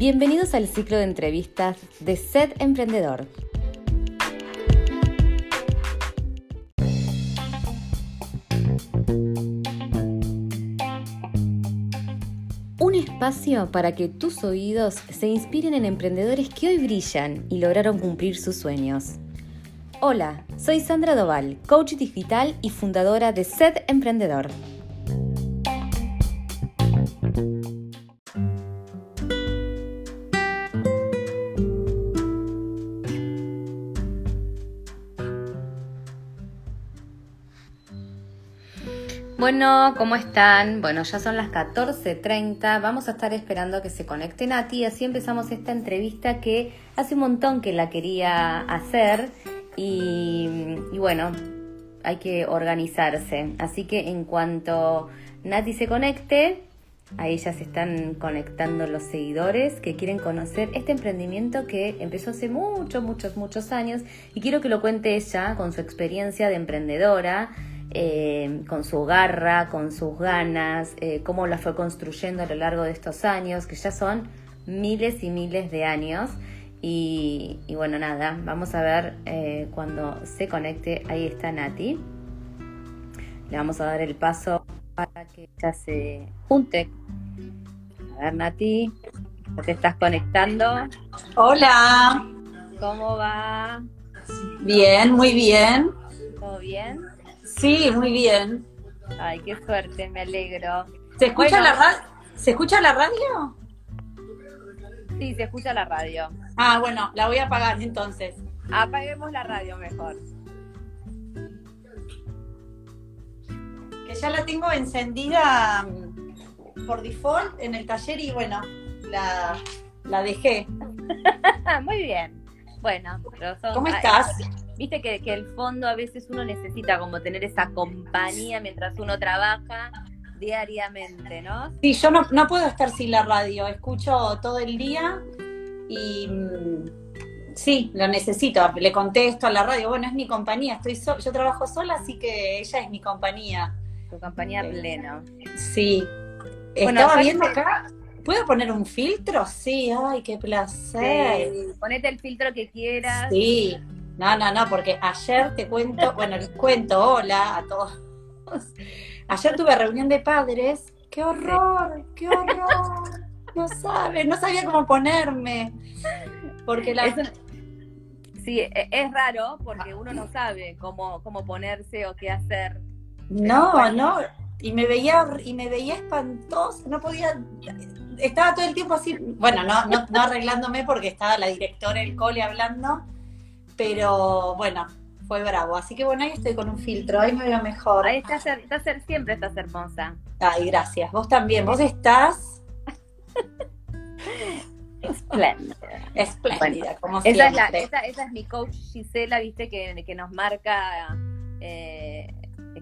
Bienvenidos al ciclo de entrevistas de Sed Emprendedor. Un espacio para que tus oídos se inspiren en emprendedores que hoy brillan y lograron cumplir sus sueños. Hola, soy Sandra Doval, coach digital y fundadora de Sed Emprendedor. Bueno, ¿cómo están? Bueno, ya son las 14.30, vamos a estar esperando que se conecte Nati, así empezamos esta entrevista que hace un montón que la quería hacer. Y, bueno, hay que organizarse. Así que en cuanto Nati se conecte, ahí ya se están conectando los seguidores que quieren conocer este emprendimiento que empezó hace muchos, muchos, muchos años. Y quiero que lo cuente ella con su experiencia de emprendedora eh, con su garra, con sus ganas, eh, cómo la fue construyendo a lo largo de estos años, que ya son miles y miles de años. Y, bueno, nada, vamos a ver eh, cuando se conecte. Ahí está Nati. Le vamos a dar el paso para que ya se junte. A ver, Nati, ¿te estás conectando? Hola. ¿Cómo va? Bien, muy bien. ¿Todo bien? Sí, muy bien. Ay, qué suerte, me alegro. ¿Se escucha, la, radio? ¿Se escucha la radio? Sí, se escucha la radio. Ah, bueno, la voy a apagar entonces. Apaguemos la radio mejor. Que ya la tengo encendida mm, por default en el taller y bueno, la, la dejé. muy bien. Bueno, pero son, ¿cómo estás? Viste que, el fondo a veces uno necesita como tener esa compañía mientras uno trabaja diariamente, ¿no? Sí, yo no, no puedo estar sin la radio, escucho todo el día y mm, sí, lo necesito, le contesto a la radio, bueno, es mi compañía, estoy yo trabajo sola, así que ella es mi compañía. Tu compañía plena. Sí. Estaba viendo acá, ¿Puedo poner un filtro? Sí, ay, qué placer. ponete el filtro que quieras. Sí, no, no, no, porque ayer te cuento, bueno, les cuento, hola a todos. Ayer tuve reunión de padres. ¡Qué horror! ¡Qué horror! No sabe, no sabía cómo ponerme. Porque la. sí, e, es raro porque uno no sabe cómo, cómo ponerse o qué hacer. No, no. Y me veía, y me veía espantosa, no podía. Estaba todo el tiempo así, bueno, no, no, no arreglándome porque estaba la directora del cole hablando pero bueno, fue bravo. Así que bueno, ahí estoy con un filtro, ahí me veo mejor. Ahí estás, siempre estás hermosa. Ay, gracias. Vos también, vos estás... Espléndida. Espléndida, como esa. Es esa, es mi coach Gisela, viste, que, que nos marca eh,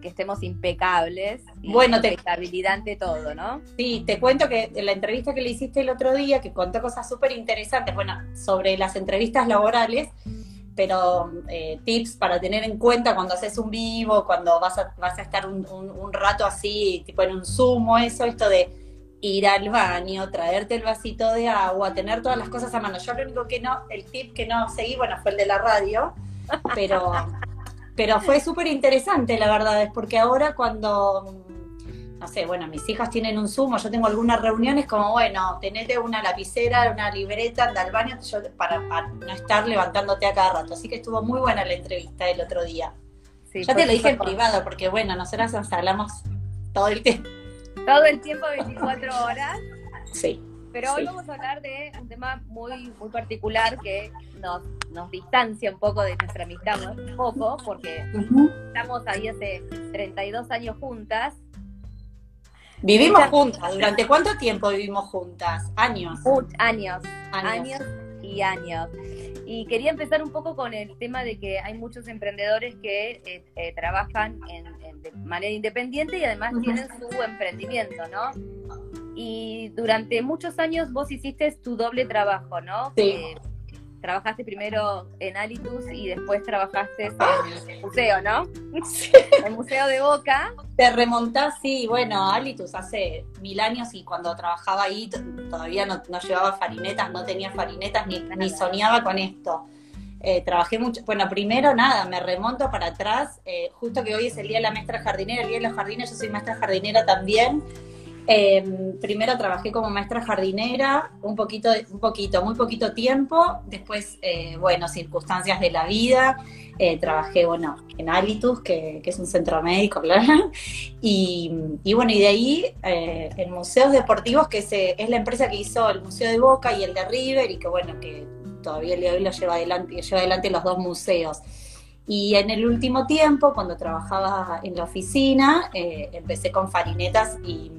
que estemos impecables. Y bueno, te... Estabilidad ante todo, ¿no? Sí, te cuento que en la entrevista que le hiciste el otro día, que contó cosas súper interesantes, bueno, sobre las entrevistas laborales, pero eh, tips para tener en cuenta cuando haces un vivo, cuando vas a, vas a estar un, rato así, tipo en un zumo, eso, esto de ir al baño, traerte el vasito de agua, tener todas las cosas a mano. Yo lo único que no, el tip que no seguí, bueno, fue el de la radio, pero, pero fue súper interesante, la verdad, es porque ahora cuando no sé, bueno, mis hijas tienen un Zoom, yo tengo algunas reuniones como, bueno, tenete una lapicera, una libreta, anda al baño yo, para, no estar levantándote a cada rato. Así que estuvo muy buena la entrevista el otro día. ya te lo dije en privado, porque bueno, nosotras nos hablamos todo el tiempo. Todo el tiempo, 24 horas. Sí. Pero hoy vamos a hablar de un tema muy, muy particular que nos, nos distancia un poco de nuestra amistad, un poco, porque estamos ahí hace 32 años juntas Vivimos juntas. ¿Durante cuánto tiempo vivimos juntas? ¿Años? años, años, y años. Y quería empezar un poco con el tema de que hay muchos emprendedores que eh, eh, trabajan de manera independiente y además tienen su emprendimiento, ¿no? Y durante muchos años vos hiciste tu doble trabajo, ¿no? Sí. Trabajaste primero en Alitus y después trabajaste en el museo, ¿no? Sí. El Museo de Boca. Te remontás, sí, bueno, Alitus hace mil años y cuando trabajaba ahí todavía no, llevaba farinetas, no tenía farinetas ni, ni soñaba con esto. Eh, trabajé mucho, bueno, primero nada, me remonto para atrás, eh, justo que hoy es el Día de la Maestra Jardinera, el Día de los Jardines, yo soy maestra jardinera también. Eh, primero trabajé como maestra jardinera, un poquito, un poquito, muy poquito tiempo, después, bueno, circunstancias de la vida, trabajé, bueno, en Alitus, que, es un centro médico, claro, y, bueno, y de ahí en museos deportivos, que es la empresa que hizo el Museo de Boca y el de River, y que bueno, que todavía el día de hoy lo lleva adelante, lleva adelante los dos museos. Y en el último tiempo, cuando trabajaba en la oficina, eh, empecé con farinetas y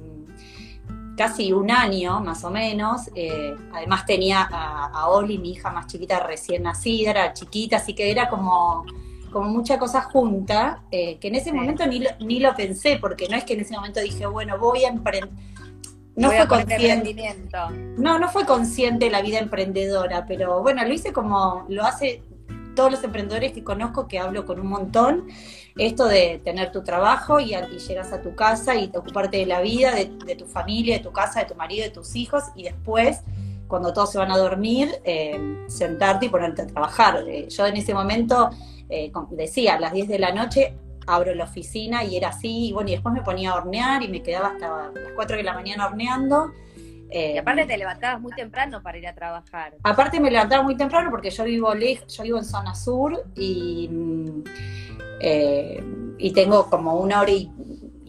casi un año más o menos. Eh, además tenía a, Oli, mi hija más chiquita, recién nacida, era chiquita, así que era como, como mucha cosa junta, eh, que en ese momento ni lo, ni lo pensé, porque no es que en ese momento dije, bueno, voy a emprender no fue consciente. No, no fue consciente la vida emprendedora, pero bueno, lo hice como lo hace todos los emprendedores que conozco, que hablo con un montón, esto de tener tu trabajo y, llegas a tu casa y te ocuparte de la vida, de, tu familia, de tu casa, de tu marido, de tus hijos, y después, cuando todos se van a dormir, eh, sentarte y ponerte a trabajar. Eh, yo en ese momento, eh, decía, a las 10 de la noche, abro la oficina y era así, y bueno, y después me ponía a hornear y me quedaba hasta las 4 de la mañana horneando. Y aparte te levantabas muy temprano para ir a trabajar. Aparte me levantaba muy temprano porque yo vivo yo vivo en zona sur y, mm, eh, y tengo como una hora y,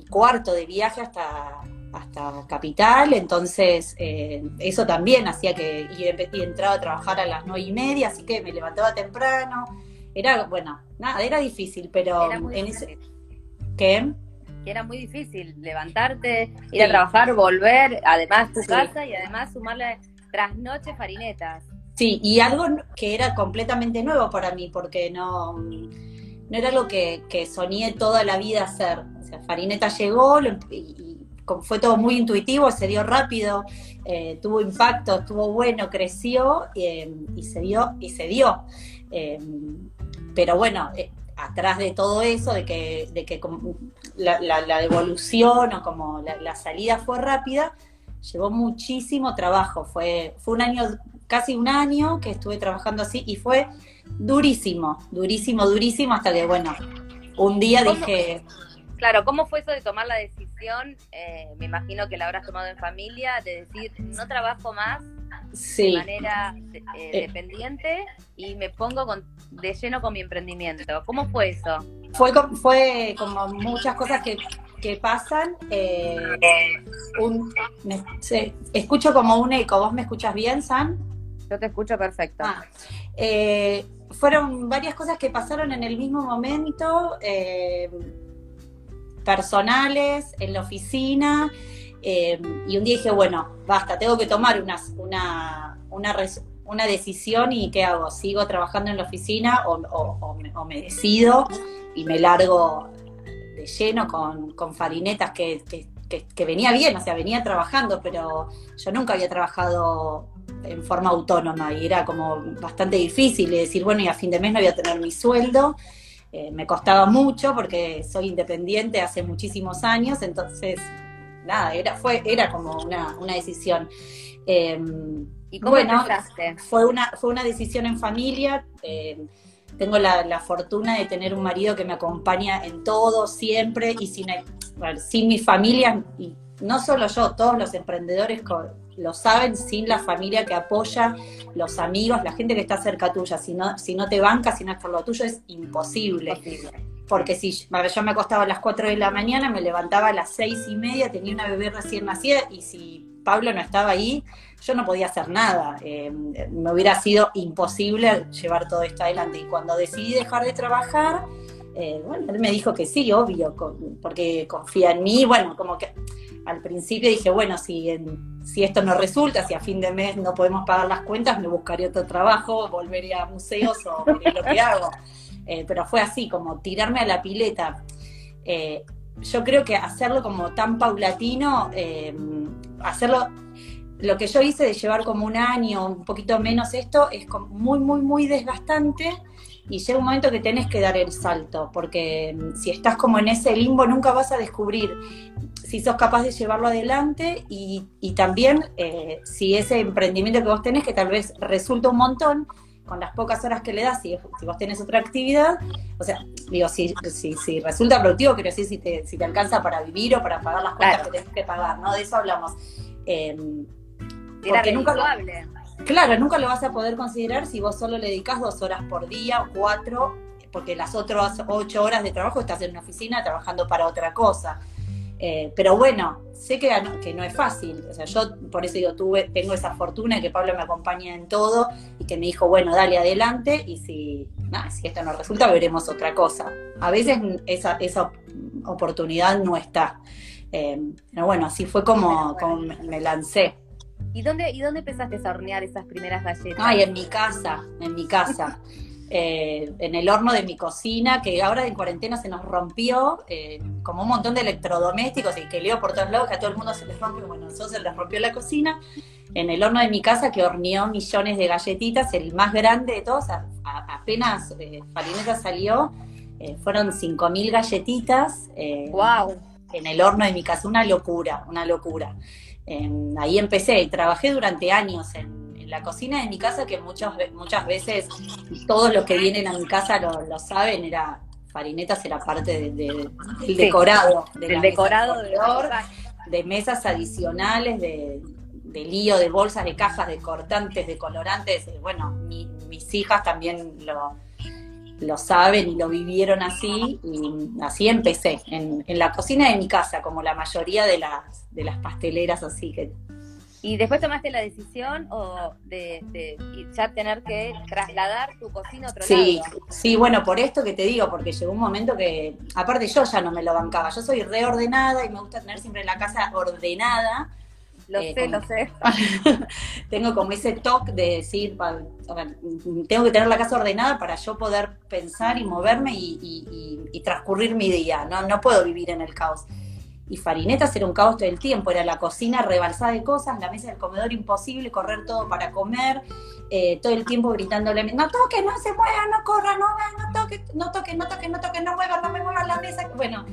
cuarto de viaje hasta, hasta capital, entonces eh, eso también hacía que y, y entraba a trabajar a las nueve y media, así que me levantaba temprano era, bueno, nada, era difícil, pero en ese... ¿Qué? Era muy difícil levantarte, ir a trabajar, volver, además tu casa y además sumarle trasnoche farinetas. Sí, y algo que era completamente nuevo para mí, porque no, no era lo que, que soñé toda la vida hacer. O sea, Farineta llegó y, fue todo muy intuitivo, se dio rápido, eh, tuvo impacto, estuvo bueno, creció eh, y se dio. Y se dio. Eh, pero bueno, atrás de todo eso, de que, de que la, la, evolución o como la, salida fue rápida, llevó muchísimo trabajo. Fue, fue un año, casi un año que estuve trabajando así y fue durísimo, durísimo, durísimo, hasta que, bueno, un día dije... Claro, ¿cómo fue eso de tomar la decisión? Eh, me imagino que la habrás tomado en familia, de decir, no trabajo más de manera eh, eh, dependiente y me pongo de lleno con mi emprendimiento. ¿Cómo fue eso? Fue, fue como muchas cosas que, pasan. Eh, escucho como un eco. ¿Vos me escuchas bien, San? Yo te escucho perfecto. Ah, fueron varias cosas que pasaron en el mismo momento, personales, en la oficina. Eh, y un día dije, bueno, basta, tengo que tomar una, una, una, decisión y ¿qué hago? ¿Sigo trabajando en la oficina o, me, decido y me largo de lleno con, con farinetas que, que, venía bien, o sea, venía trabajando, pero yo nunca había trabajado en forma autónoma y era como bastante difícil decir, bueno, y a fin de mes no voy a tener mi sueldo. Eh, me costaba mucho porque soy independiente hace muchísimos años, entonces nada, era, fue, era como una, decisión. Em, ¿Y cómo bueno, fue una, fue una decisión en familia. Em, tengo la, fortuna de tener un marido que me acompaña en todo, siempre, y sin, sin mi familia, y no solo yo, todos los emprendedores lo saben, sin la familia que apoya, los amigos, la gente que está cerca tuya, si no, si no te banca, si no es por lo tuyo, es imposible porque si yo me acostaba a las 4 de la mañana, me levantaba a las 6 y media, tenía una bebé recién nacida y si Pablo no estaba ahí, yo no podía hacer nada. Eh, me hubiera sido imposible llevar todo esto adelante. Y cuando decidí dejar de trabajar, eh, bueno, él me dijo que sí, obvio, porque confía en mí. Bueno, como que al principio dije, bueno, si, si esto no resulta, si a fin de mes no podemos pagar las cuentas, me buscaré otro trabajo, volveré a museos o lo que hago. Eh, pero fue así, como tirarme a la pileta. Eh, yo creo que hacerlo como tan paulatino, eh, hacerlo, lo que yo hice de llevar como un año, un poquito menos esto, es muy, muy, muy desgastante y llega un momento que tenés que dar el salto, porque mm, si estás como en ese limbo nunca vas a descubrir si sos capaz de llevarlo adelante y, también si ese emprendimiento que vos tenés, que tal vez resulta un montón, con las pocas horas que le das, si, si vos tenés otra actividad, o sea, digo, si, si, resulta productivo, quiero decir, si te, si te alcanza para vivir o para pagar las cuentas que tenés que pagar, ¿no? De eso hablamos. Eh, porque nunca lo, claro, nunca lo vas a poder considerar si vos solo le dedicas dos horas por día o cuatro, porque las otras ocho horas de trabajo estás en una oficina trabajando para otra cosa. Eh, pero bueno, sé que, que no es fácil. O sea, yo por eso digo, tuve, tengo esa fortuna de que Pablo me acompaña en todo y que me dijo, bueno, dale adelante y si, si esto no resulta, veremos otra cosa. A veces esa, esa oportunidad no está. Eh, pero bueno, así fue como, como me lancé. ¿Y dónde, ¿Y dónde empezaste a hornear esas primeras galletas? Ay, en mi casa, en mi casa. Eh, en el horno de mi cocina, que ahora en cuarentena se nos rompió, eh, como un montón de electrodomésticos y que leo por todos lados, que a todo el mundo se les rompe, bueno, nosotros se les rompió la cocina, en el horno de mi casa que horneó millones de galletitas, el más grande de todos, apenas eh, Farineta salió, eh, fueron 5.000 galletitas. ¡Wow! En el horno de mi casa, una locura, una locura. ahí empecé, trabajé durante años en la cocina de mi casa, que muchas, muchas veces todos los que vienen a mi casa lo, saben, era Farinetas era parte del decorado. del decorado de, de mesas adicionales, de, lío, de bolsas, de cajas, de cortantes, de colorantes. Bueno, mis hijas también lo, lo saben y lo vivieron así, y así empecé, en, en, la cocina de mi casa, como la mayoría de las, de las pasteleras así que ¿Y después tomaste la decisión o de, ya tener que trasladar tu cocina a otro sí, lado? Sí, bueno, por esto que te digo, porque llegó un momento que, aparte yo ya no me lo bancaba, yo soy reordenada y me gusta tener siempre la casa ordenada. Lo eh, sé, lo sé. tengo como ese toque de decir, tengo que tener la casa ordenada para yo poder pensar y moverme y, y transcurrir mi día, ¿no? no puedo vivir en el caos y Farinetas era un caos todo el tiempo, era la cocina rebalsada de cosas, la mesa del comedor imposible, correr todo para comer, eh, todo el tiempo gritándole, no toques, no se mueva, no corra, no no toques, no toques, no toques, no toques, no muevas, no me muevas la mesa, bueno,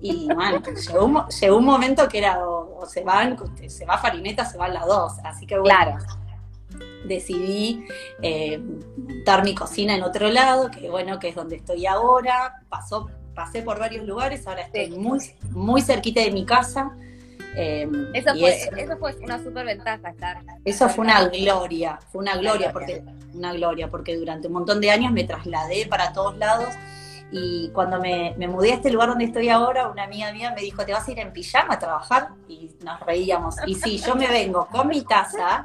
y bueno, llegó, un, momento que era o, se van, se va Farineta, se van las dos, así que bueno. Claro. Decidí eh, montar mi cocina en otro lado, que bueno, que es donde estoy ahora. Pasó pasé por varios lugares, ahora estoy muy, muy cerquita de mi casa. Em, eso, fue, eso, fue, una super ventaja estar. Eso fue una gloria, fue una gloria, porque, una gloria, porque durante un montón de años me trasladé para todos lados y cuando me, me, mudé a este lugar donde estoy ahora, una amiga mía me dijo, ¿te vas a ir en pijama a trabajar? Y nos reíamos. Y sí, yo me vengo con mi taza,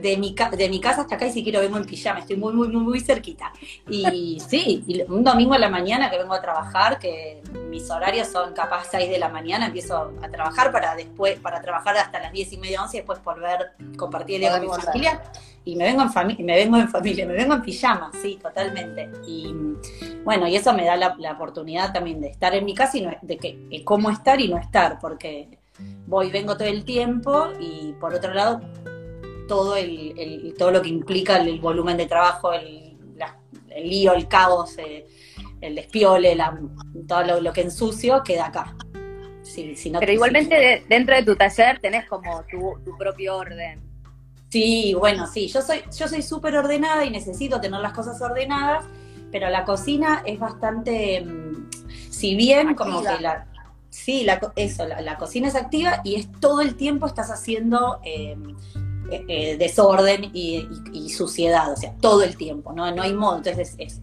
de mi, de mi casa hasta acá y si quiero vengo en pijama, estoy muy, muy, muy, muy cerquita. Y sí, un domingo a la mañana que vengo a trabajar, que mis horarios son capaz 6 de la mañana, empiezo a trabajar para después, para trabajar hasta las 10 y media, 11 y después volver, compartir el día con mi familia. Y me vengo en familia, me vengo en familia, me vengo en pijama, sí, totalmente. Y bueno, y eso me da la, oportunidad también de estar en mi casa y de que cómo estar y no estar, porque voy, vengo todo el tiempo y por otro lado todo, el, todo lo que implica el, volumen de trabajo, el, lío, el caos, eh, el despiole, todo lo, que ensucio, queda acá. Pero igualmente dentro de tu taller tenés como tu, propio orden. Sí, bueno, sí, yo soy yo soy súper ordenada y necesito tener las cosas ordenadas, pero la cocina es bastante, mm, si bien como que la, sí, la, eso, la, cocina es activa y es todo el tiempo estás haciendo eh, eh, desorden y, suciedad, o sea, todo el tiempo, ¿no? No hay modo. Entonces, es,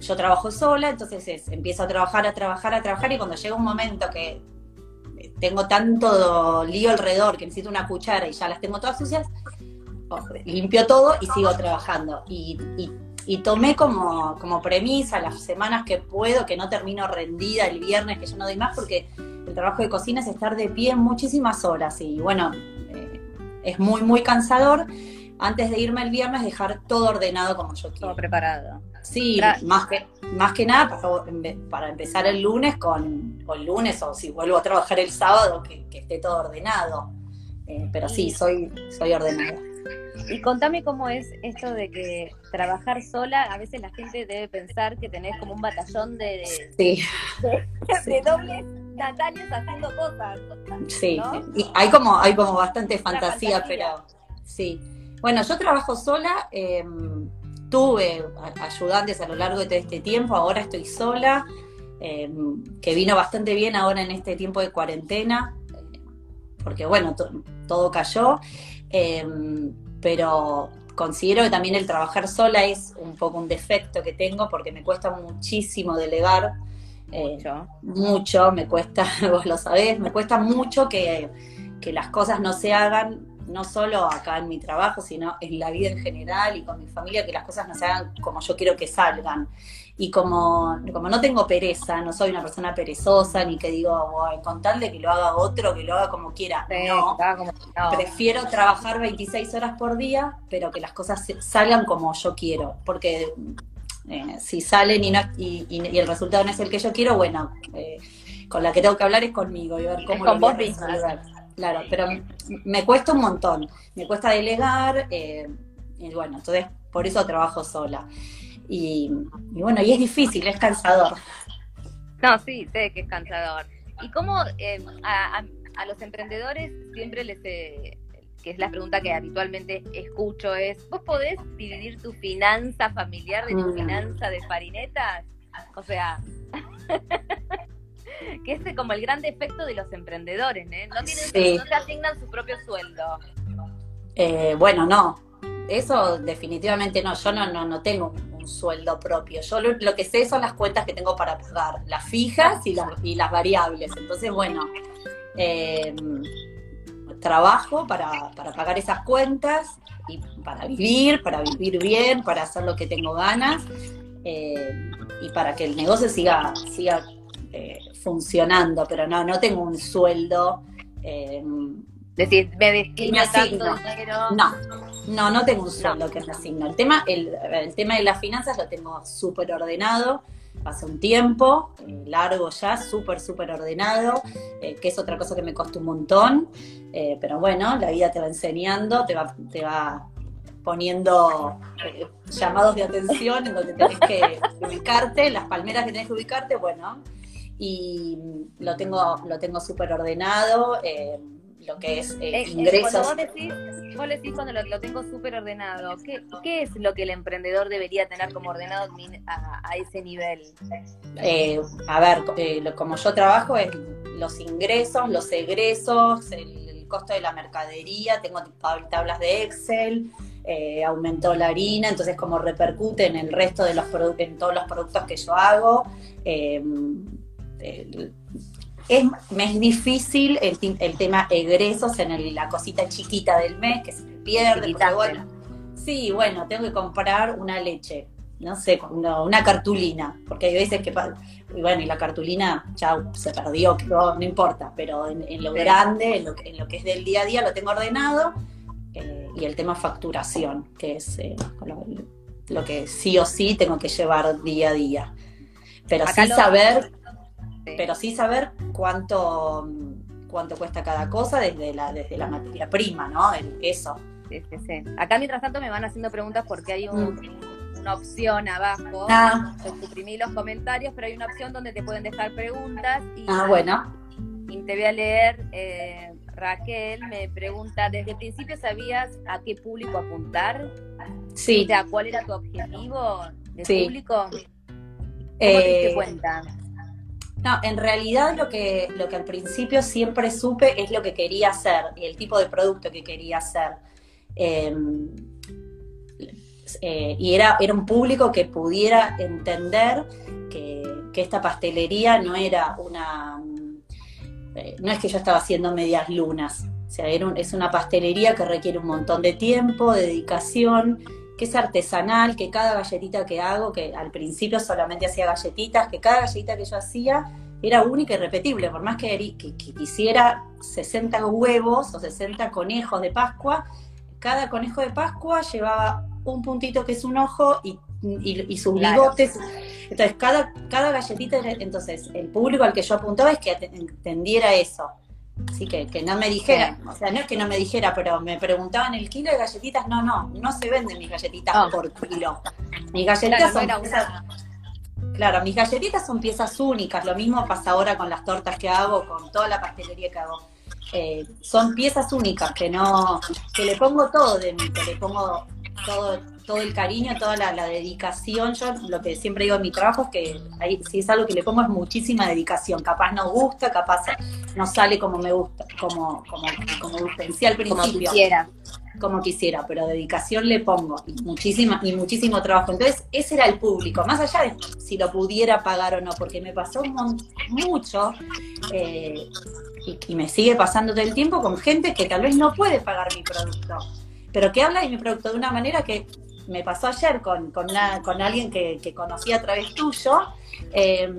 yo trabajo sola, entonces es, empiezo a trabajar, a trabajar, a trabajar, y cuando llega un momento que tengo tanto lío alrededor que necesito una cuchara y ya las tengo todas sucias, limpio todo y sigo trabajando. Y, tomé como, como premisa las semanas que puedo, que no termino rendida el viernes, que yo no doy más, porque el trabajo de cocina es estar de pie muchísimas horas. Y bueno, es muy, muy cansador. Antes de irme el viernes, dejar todo ordenado como yo quiero. Todo preparado. Sí, más que, más que nada para, empezar el lunes con, el lunes, o si vuelvo a trabajar el sábado, que, esté todo ordenado. Eh, pero sí, soy, soy ordenada. Y contame cómo es esto de que trabajar sola, a veces la gente debe pensar que tenés como un batallón de, sí. de, dobles Natalias haciendo cosas. Sí, y hay como, hay como bastante fantasía, pero sí. Bueno, yo trabajo sola, em, tuve ayudantes a lo largo de todo este tiempo, ahora estoy sola, em, que vino bastante bien ahora en este tiempo de cuarentena, porque bueno, todo cayó. Em, pero considero que también el trabajar sola es un poco un defecto que tengo porque me cuesta muchísimo delegar. Eh, mucho. me cuesta, vos lo sabés, me cuesta mucho que, que las cosas no se hagan no solo acá en mi trabajo, sino en la vida en general y con mi familia, que las cosas no se hagan como yo quiero que salgan. Y como, como no tengo pereza, no soy una persona perezosa, ni que digo, con tal de que lo haga otro, que lo haga como quiera. no, prefiero trabajar 26 horas por día, pero que las cosas salgan como yo quiero. Porque eh, si salen y, no, y, el resultado no es el que yo quiero, bueno, eh, con la que tengo que hablar es conmigo y ver cómo con lo vos resolver. Claro, pero me cuesta un montón. Me cuesta delegar, eh, y bueno, entonces por eso trabajo sola. Y, bueno, y es difícil, es cansador. No, sí, sé que es cansador. ¿Y cómo eh, a, los emprendedores siempre les, eh, que es la pregunta que habitualmente escucho, es, ¿vos podés dividir tu finanza familiar de tu mm. finanza de farinetas? O sea, que es como el gran defecto de los emprendedores, ¿eh? No, tienen, no se asignan su propio sueldo. Eh, bueno, no, eso definitivamente no, yo no, no, no tengo un sueldo propio. Yo lo, que sé son las cuentas que tengo para pagar, las fijas y, las variables. Entonces, bueno, eh, trabajo para, para, pagar esas cuentas y para vivir, para vivir bien, para hacer lo que tengo ganas eh, y para que el negocio siga, siga eh, funcionando. Pero no, no tengo un sueldo. Decir, me destino tanto No, no, no tengo un sueldo que me asigno. El tema, el, tema de las finanzas lo tengo súper ordenado. Hace un tiempo, eh, largo ya, súper, súper ordenado, eh, que es otra cosa que me costó un montón. Eh, pero bueno, la vida te va enseñando, te va, te va poniendo llamados de atención en donde tenés que ubicarte, las palmeras que tenés que ubicarte, bueno, y lo tengo, lo tengo súper ordenado lo que es eh, eh, eh, ingresos. Cuando vos decís, vos decís cuando lo, tengo súper ordenado, ¿qué, ¿qué, es lo que el emprendedor debería tener como ordenado a, ese nivel? a ver, como yo trabajo es los ingresos, los egresos, el, costo de la mercadería, tengo tablas de Excel, aumentó la harina, entonces como repercute en el resto de los en todos los productos que yo hago. Es, me es difícil el, el, tema egresos en la cosita chiquita del mes que se me pierde. bueno, sí, bueno, tengo que comprar una leche, no sé, una, cartulina, porque hay veces que, y bueno, y la cartulina ya se perdió, no importa, pero en, lo grande, en lo, en lo, que es del día a día, lo tengo ordenado. Eh, y el tema facturación, que es eh, lo, que sí o sí tengo que llevar día a día. Pero sí saber pero sí saber cuánto, cuánto cuesta cada cosa desde la, desde la materia prima, ¿no? eso. Sí, sí, sí. Acá mientras tanto me van haciendo preguntas porque hay una opción abajo. Ah. Suprimí los comentarios, pero hay una opción donde te pueden dejar preguntas. Y, ah, bueno. Y te voy a leer. Eh, Raquel me pregunta, ¿desde el principio sabías a qué público apuntar? Sí. O sea, ¿cuál era tu objetivo de público? ¿Cómo te diste eh, cuenta? No, en realidad lo que, lo que al principio siempre supe es lo que quería hacer y el tipo de producto que quería hacer. Em, eh, y era, era un público que pudiera entender que, esta pastelería no era una. Eh, no es que yo estaba haciendo medias lunas. O sea, es una pastelería que requiere un montón de tiempo, de dedicación, que es artesanal, que cada galletita que hago, que al principio solamente hacía galletitas, que cada galletita que yo hacía era única y repetible, por más que, quisiera 60 huevos o 60 conejos de Pascua, cada conejo de Pascua llevaba un puntito que es un ojo y, sus bigotes. Entonces, cada, cada galletita, entonces, el público al que yo apuntaba es que entendiera eso. Así que, que no me dijera, o sea, no es que no me dijera, pero me preguntaban el kilo de galletitas, no, no, no se venden mis galletitas Oh. por kilo. Mis galletitas Claro, son piezas, claro, mis galletitas son piezas únicas, lo mismo pasa ahora con las tortas que hago, con toda la pastelería que hago. Eh, son piezas únicas que no, que le pongo todo de mí, que le pongo todo, todo el cariño, toda la, la dedicación. Yo lo que siempre digo en mi trabajo es que ahí, si es algo que le pongo es muchísima dedicación. Capaz no gusta, capaz no sale como me gusta, como, como, como pensé al Como principio quisiera. como quisiera, pero dedicación le pongo y muchísima y muchísimo trabajo. Entonces, ese era el público, más allá de si lo pudiera pagar o no, porque me pasó un mucho eh, y, y me sigue pasando todo el tiempo con gente que tal vez no puede pagar mi producto, pero que habla de mi producto de una manera que me pasó ayer con, con, con alguien que, que conocí a través tuyo eh,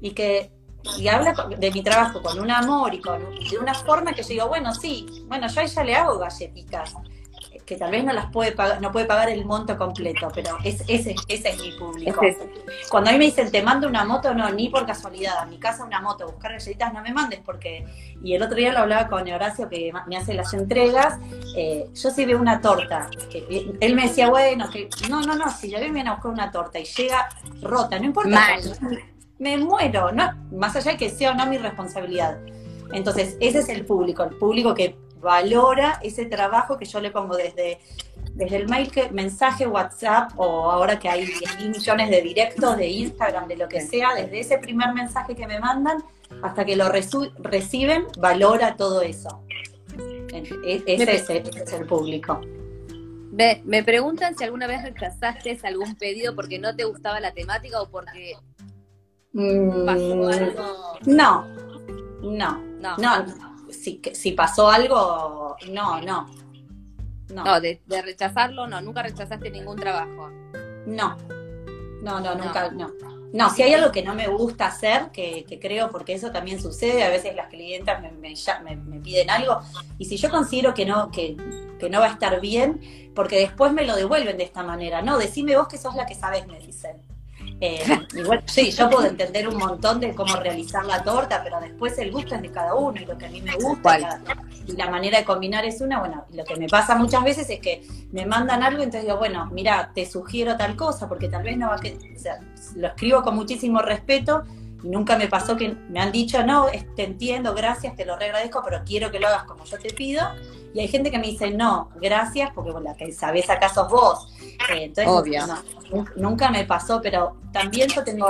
y que y habla de mi trabajo con un amor y con de una forma que yo digo, bueno, sí, bueno, yo a ella le hago galletitas, que tal vez no las puede pagar, no puede pagar el monto completo, pero es, ese, ese es mi público. Es. Cuando a mí me dicen, te mando una moto, no, ni por casualidad, a mi casa una moto, buscar galletitas, no me mandes, porque, y el otro día lo hablaba con Horacio, que me hace las entregas, eh, yo si veo una torta, que él me decía, bueno, que no, no, no, si yo viene a buscar una torta y llega rota, no importa, Mal. me muero, no, más allá de que sea o no mi responsabilidad. Entonces, ese es el público, el público que valora ese trabajo que yo le pongo desde, desde el mail, que, mensaje, WhatsApp, o ahora que hay 10.000 millones de directos de Instagram, de lo que sea, desde ese primer mensaje que me mandan hasta que lo reciben, valora todo eso. E- Ese es, el, ese es el público. Ve, me preguntan si alguna vez rechazaste algún pedido porque no te gustaba la temática o porque Mm, pasó algo. No, no, No, no. Si, que- si pasó algo, no, no. No, no, de, de rechazarlo, no, nunca rechazaste ningún trabajo. no, no, no, nunca, no. No, si hay algo que no me gusta hacer, que, que creo, porque eso también sucede, a veces las clientas me, me me- me piden algo, y si yo considero que no, que, que no va a estar bien, porque después me lo devuelven de esta manera, no, decime vos que sos la que sabes, me dicen. Eh, y bueno, sí, yo puedo entender un montón de cómo realizar la torta, pero después el gusto es de cada uno y lo que a mí me gusta y la, y la manera de combinar es una. Bueno, lo que me pasa muchas veces es que me mandan algo y entonces digo, bueno, mira, te sugiero tal cosa, porque tal vez no va a que. O sea, lo escribo con muchísimo respeto y nunca me pasó que me han dicho, no, te entiendo, gracias, te lo regradezco, pero quiero que lo hagas como yo te pido. Y hay gente que me dice, no, gracias, porque bueno, la que sabés acá sos vos. Eh, entonces, Obvio. no, nunca, me pasó, pero también yo tengo.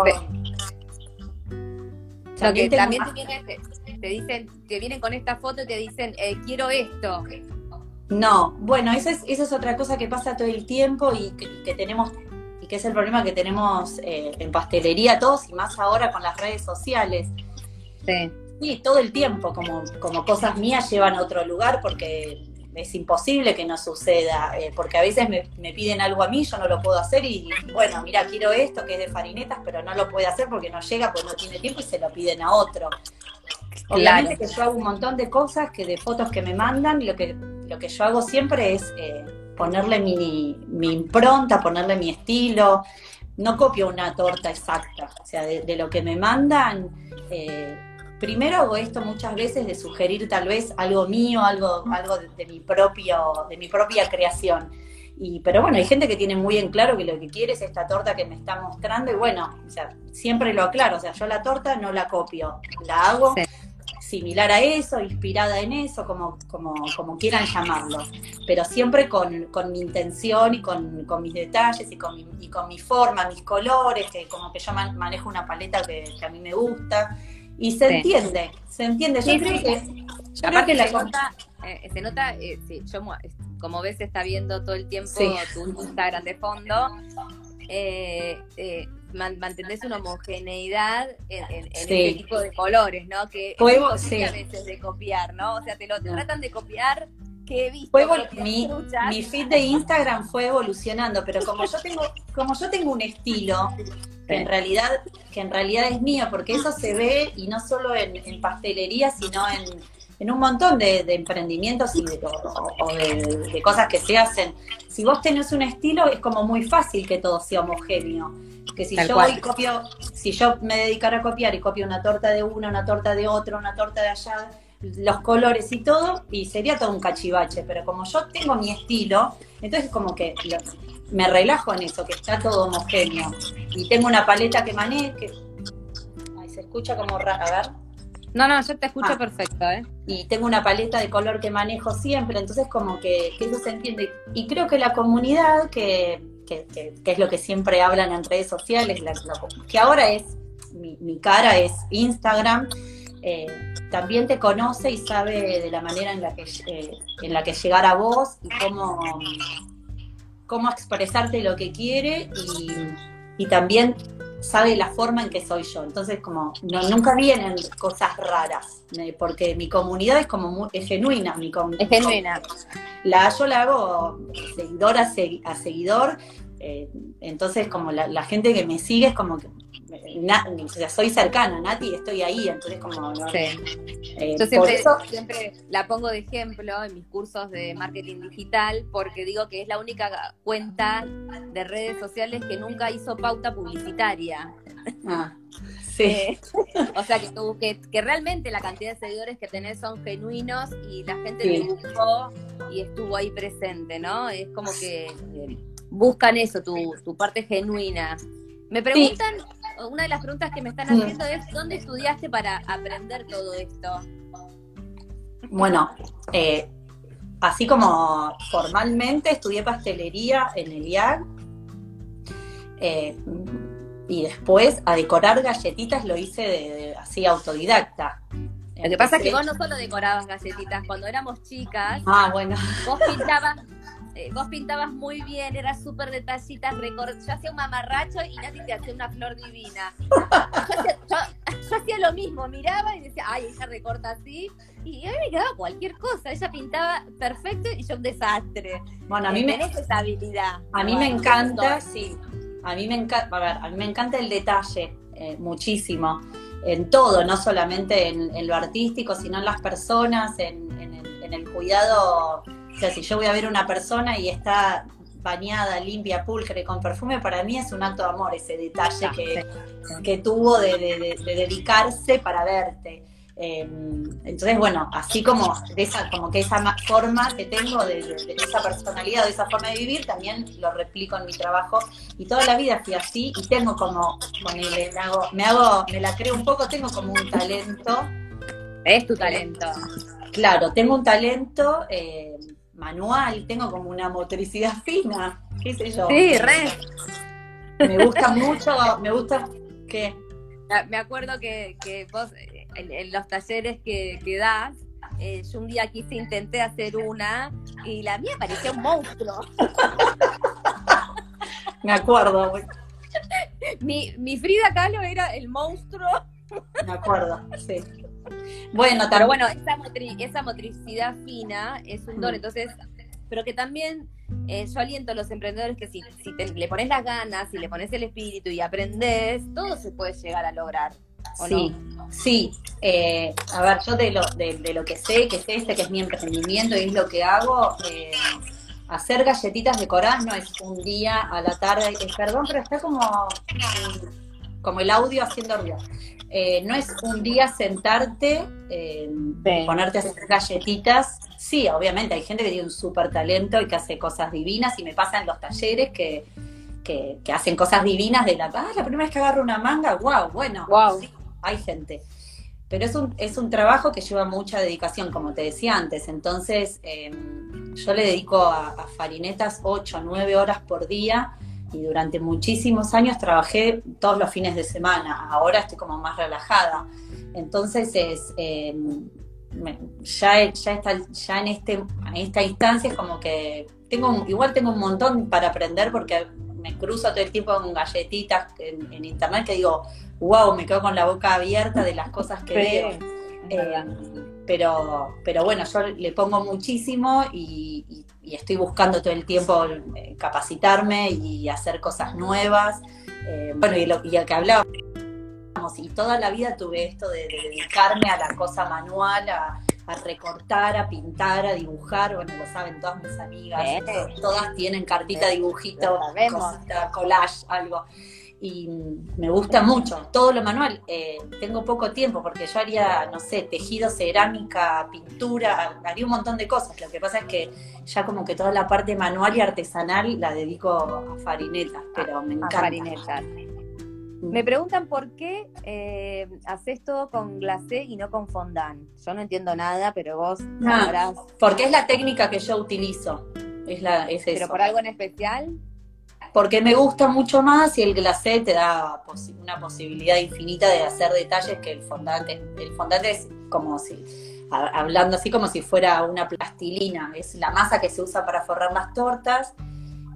Lo que tengo también te, te, te dicen, te vienen con esta foto y te dicen, eh, quiero esto. No, bueno, esa es, esa es otra cosa que pasa todo el tiempo y que, y que tenemos, y que es el problema que tenemos eh, en pastelería todos y más ahora con las redes sociales. Sí. Sí, todo el tiempo, como, como cosas mías llevan a otro lugar porque es imposible que no suceda, eh, porque a veces me, me piden algo a mí, yo no lo puedo hacer y bueno, mira, quiero esto que es de farinetas, pero no lo puede hacer porque no llega, porque no tiene tiempo y se lo piden a otro. Obviamente que yo hago un montón de cosas, que de fotos que me mandan, lo que, lo que yo hago siempre es eh, ponerle mi, mi impronta, ponerle mi estilo. No copio una torta exacta, o sea, de, de lo que me mandan. eh, primero hago esto muchas veces de sugerir tal vez algo mío, algo, algo de, de mi propio, de mi propia creación. Y, pero bueno, hay gente que tiene muy en claro que lo que quiere es esta torta que me está mostrando y bueno, o sea, siempre lo aclaro, o sea, yo la torta no la copio, la hago Sí. similar a eso, inspirada en eso, como, como, como quieran llamarlo, pero siempre con, con mi intención y con, con mis detalles y con mi, y con mi forma, mis colores, que como que yo man- manejo una paleta que, que a mí me gusta, y se Sí. entiende, se entiende, yo Sí, creo sí. que... yo creo que se la- nota, eh, se nota, eh, sí, yo como ves está viendo todo el tiempo tu Instagram de fondo, eh, eh, man- mantenés una homogeneidad en, en- en este tipo de colores, ¿no? Que es sí. a veces de copiar, ¿no? O sea, te lo te tratan de copiar que he visto. Fue mi, feed de Instagram fue evolucionando, pero como yo tengo, como yo tengo un estilo que en realidad, que en realidad es mío, porque eso se ve y no solo en, en pastelería, sino en, en un montón de, de emprendimientos y de, o, o de, de cosas que se hacen. Si vos tenés un estilo, es como muy fácil que todo sea homogéneo. Que si Tal yo voy copio, si yo me dedicara a copiar y copio una torta de uno, una torta de otro, una torta de allá, los colores y todo, y sería todo un cachivache, pero como yo tengo mi estilo, entonces como que me relajo en eso, que está todo homogéneo. Y tengo una paleta que manejo, que Ay, se escucha como raro, a ver. No, no, yo te escucho ah. perfecto, ¿eh? Y tengo una paleta de color que manejo siempre, entonces como que, eso se entiende. Y creo que la comunidad, que, es lo que siempre hablan en redes sociales, que ahora es, mi, cara es Instagram, eh, también te conoce y sabe de la manera en la que, eh, en la que llegar a vos y cómo, cómo expresarte lo que quiere y, y también sabe la forma en que soy yo. Entonces, como no, nunca vienen cosas raras, eh, porque mi comunidad es como es genuina. Mi es genuina. La, yo la hago seguidor a, seguidor, eh, entonces como la, gente que me sigue es como que o sea, soy cercana, Nati, estoy ahí, entonces como... Eh, Yo siempre, siempre la pongo de ejemplo en mis cursos de marketing digital porque digo que es la única cuenta de redes sociales que nunca hizo pauta publicitaria. Ah, sí. Eh, o sea, que, que, realmente la cantidad de seguidores que tenés son genuinos y la gente te buscó y estuvo ahí presente, ¿no? Es como que eh, buscan eso, tu, tu parte genuina. Me preguntan una de las preguntas que me están haciendo es, ¿dónde estudiaste para aprender todo esto? Bueno, eh, así como formalmente estudié pastelería en el IAG eh, y después a decorar galletitas lo hice de, así autodidacta. Lo que pasa es que vos no solo decorabas galletitas, cuando éramos chicas, ah, bueno. vos pintabas eh, vos pintabas muy bien, eras súper detallitas, yo hacía un mamarracho y nadie te hacía una flor divina. Yo hacía, lo mismo, miraba y decía, ay, ella recorta así, y a mí me quedaba cualquier cosa, ella pintaba perfecto y yo un desastre. Bueno, a mí me... esa habilidad. A mí me encanta, sí, a mí me encanta, a ver, a mí me encanta el detalle, eh, muchísimo, en todo, no solamente en, lo artístico, sino en las personas, en, en el cuidado sea, si yo voy a ver una persona y está bañada, limpia, pulcre, con perfume, para mí es un acto de amor ese detalle que, tuvo de, dedicarse para verte. Em, entonces, bueno, así como, de esa, como que esa forma que tengo de, esa personalidad, de esa forma de vivir, también lo replico en mi trabajo. Y toda la vida fui así y tengo como, me hago, me hago, me la creo un poco, tengo como un talento. Es tu talento. Claro, tengo un talento. Eh, manual, tengo como una motricidad fina, qué sé yo. Sí, re. Me gusta mucho, me gusta que... Ah, me acuerdo que, vos, en, los talleres que, que das, eh, yo un día quise, intenté hacer una y la mía parecía un monstruo. me acuerdo. mi, mi Frida Kahlo era el monstruo. Me acuerdo, sí. Bueno, pero bueno, esa, motricidad fina es un don, entonces, pero que también eh, yo aliento a los emprendedores que si, si le pones las ganas, si le pones el espíritu y aprendes, todo se puede llegar a lograr. sí, sí. Eh, a ver, yo de lo, de, lo que sé, que es este, que es mi emprendimiento y es lo que hago, eh, hacer galletitas decoradas no es un día a la tarde, perdón, pero está como, como el audio haciendo ruido. Eh, no es un día sentarte, eh, ponerte a hacer galletitas. Sí, obviamente, hay gente que tiene un súper talento y que hace cosas divinas y me pasa en los talleres que, que, hacen cosas divinas de la, ah, la primera vez que agarro una manga, wow, bueno, wow. hay gente. Pero es un, es un trabajo que lleva mucha dedicación, como te decía antes. Entonces, em, yo le dedico a, a farinetas 8 o 9 horas por día y durante muchísimos años trabajé todos los fines de semana, ahora estoy como más relajada. Entonces es, em, ya, ya, está, ya en, este, en esta instancia es como que tengo igual tengo un montón para aprender porque me cruzo todo el tiempo con galletitas en, internet que digo, wow, me quedo con la boca abierta de las cosas que veo. Em, pero, pero bueno, yo le pongo muchísimo y y estoy buscando todo el tiempo eh, capacitarme y hacer cosas nuevas. Eh, bueno, y, lo, y que hablábamos, y toda la vida tuve esto de, dedicarme a la cosa manual, a, recortar, a pintar, a dibujar, bueno, lo saben todas mis amigas, todas tienen cartita, dibujito, cosita, collage, algo. Y me gusta mucho todo lo manual. Eh, tengo poco tiempo porque yo haría, no sé, tejido, cerámica, pintura, haría un montón de cosas. Lo que pasa es que ya como que toda la parte manual y artesanal la dedico a farinetas, pero me encanta. A farinetas. Mm. Me preguntan por qué eh, haces todo con glacé y no con fondant. Yo no entiendo nada, pero vos ah, Porque es la técnica que yo utilizo. Es la, es ¿Pero por algo en especial? Porque me gusta mucho más y el glacé te da una posibilidad infinita de hacer detalles que el fondante. El fondante es como si, hablando así como si fuera una plastilina, es la masa que se usa para forrar las tortas,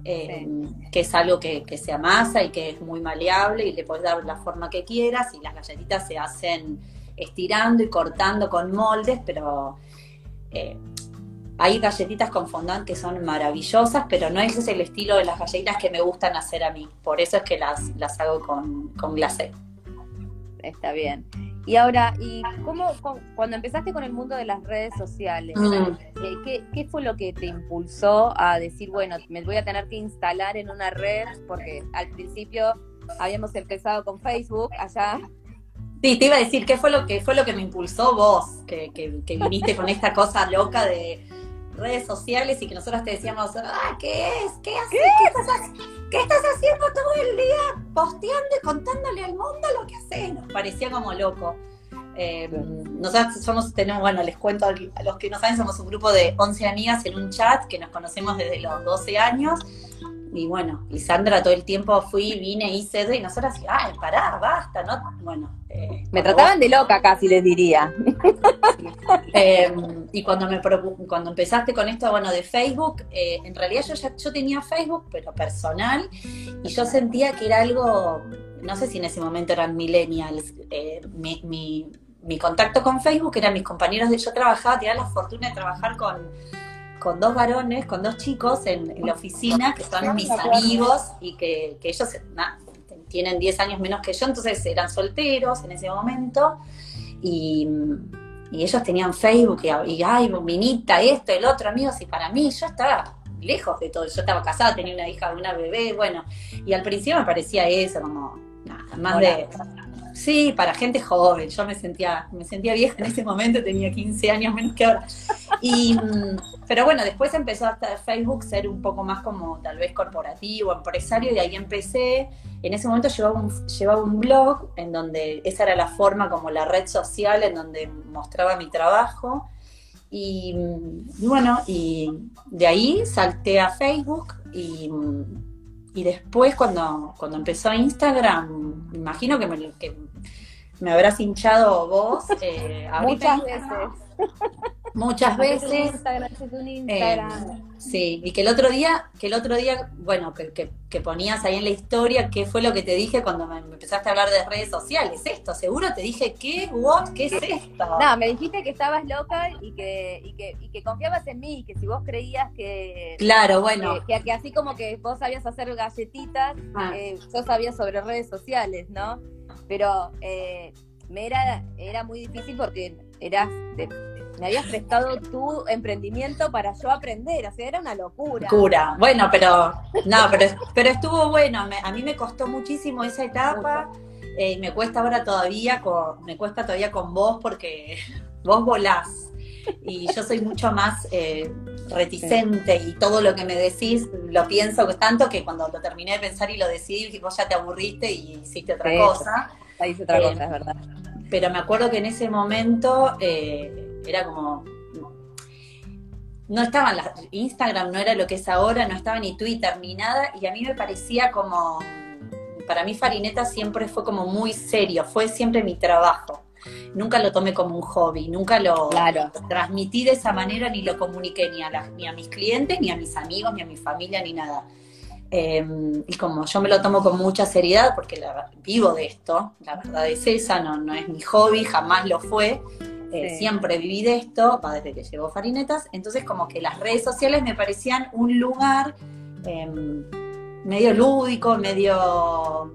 eh, que es algo que, se amasa y que es muy maleable y le puedes dar la forma que quieras y las galletitas se hacen estirando y cortando con moldes, pero eh, hay galletitas con fondant que son maravillosas, pero no ese es el estilo de las galletitas que me gustan hacer a mí. Por eso es que las, las hago con, con glacé. Está bien. Y ahora, ¿y cómo, cuando empezaste con el mundo de las redes sociales, mm. eh, ¿qué, ¿qué, fue lo que te impulsó a decir, bueno, me voy a tener que instalar en una red? Porque al principio habíamos empezado con Facebook allá. Sí, te iba a decir, ¿qué fue lo que fue lo que me impulsó vos? Que, que, que viniste con esta cosa loca de redes sociales y que nosotros te decíamos, ah, ¿qué es? ¿Qué haces? ¿Qué? estás, haciendo todo el día posteando y contándole al mundo lo que haces? Nos parecía como loco. Eh, nosotros somos, tenemos, bueno, les cuento a los que no saben, somos un grupo de 11 amigas en un chat que nos conocemos desde los 12 años y bueno, y Sandra todo el tiempo fui, vine, hice, y nosotros así, ay, pará, basta, ¿no? Bueno. Eh, me trataban de loca casi, les diría. Em, y cuando me cuando empezaste con esto, bueno, de Facebook, eh, en realidad yo ya yo tenía Facebook, pero personal, y yo sentía que era algo, no sé si en ese momento eran millennials, eh, mi, mi, mi contacto con Facebook eran mis compañeros de yo trabajaba, tenía la fortuna de trabajar con con dos varones, con dos chicos en, la oficina, que son mis amigos y que, ellos tienen 10 años menos que yo, entonces eran solteros en ese momento. Y, ellos tenían Facebook y, y, ay, minita, esto, el otro, amigos, y para mí yo estaba lejos de todo, yo estaba casada, tenía una hija, una bebé, bueno, y al principio me parecía eso, como nada, más de Sí, para gente joven. Yo me sentía, me sentía vieja en ese momento, tenía 15 años menos que ahora. Y, mm, pero bueno, después empezó hasta Facebook ser un poco más como tal vez corporativo, empresario, y ahí empecé. En ese momento llevaba un, llevaba un blog en donde esa era la forma como la red social en donde mostraba mi trabajo. Y, mm, y bueno, y de ahí salté a Facebook y mm, y después cuando, cuando empezó Instagram, imagino que me, que me habrás hinchado vos. Eh, Muchas veces. Muchas veces. Instagram, un Instagram. Eh, sí, y que el otro día, que el otro día, bueno, que, que, ponías ahí en la historia, ¿qué fue lo que te dije cuando me empezaste a hablar de redes sociales? Esto, seguro te dije, ¿qué? ¿What? ¿Qué es esto? No, me dijiste que estabas loca y que, y que, y que confiabas en mí, que si vos creías que. Claro, bueno. Que, que, así como que vos sabías hacer galletitas, ah. eh, yo sabía sobre redes sociales, ¿no? Pero eh, me era, era muy difícil porque eras me habías prestado tu emprendimiento para yo aprender, o sea, era una locura. Locura, bueno, pero no, pero, pero estuvo bueno, a mí me costó muchísimo esa etapa, eh, y me cuesta ahora todavía, con, me cuesta todavía con vos porque vos volás y yo soy mucho más eh, reticente y todo lo que me decís lo pienso tanto que cuando lo terminé de pensar y lo decidí, vos ya te aburriste y hiciste otra cosa. Ahí hice otra cosa, es verdad. Pero me acuerdo que en ese momento eh, era como no estaban las Instagram no era lo que es ahora, no estaba ni Twitter ni nada y a mí me parecía como para mí Farineta siempre fue como muy serio, fue siempre mi trabajo. Nunca lo tomé como un hobby, nunca lo transmití de esa manera ni lo comuniqué ni a, ni a mis clientes, ni a mis amigos, ni a mi familia, ni nada. Em, y como yo me lo tomo con mucha seriedad, porque vivo de esto, la verdad es esa, no, no es mi hobby, jamás lo fue, eh, siempre viví de esto, desde que llevo Farinetas, entonces como que las redes sociales me parecían un lugar em, medio lúdico, medio,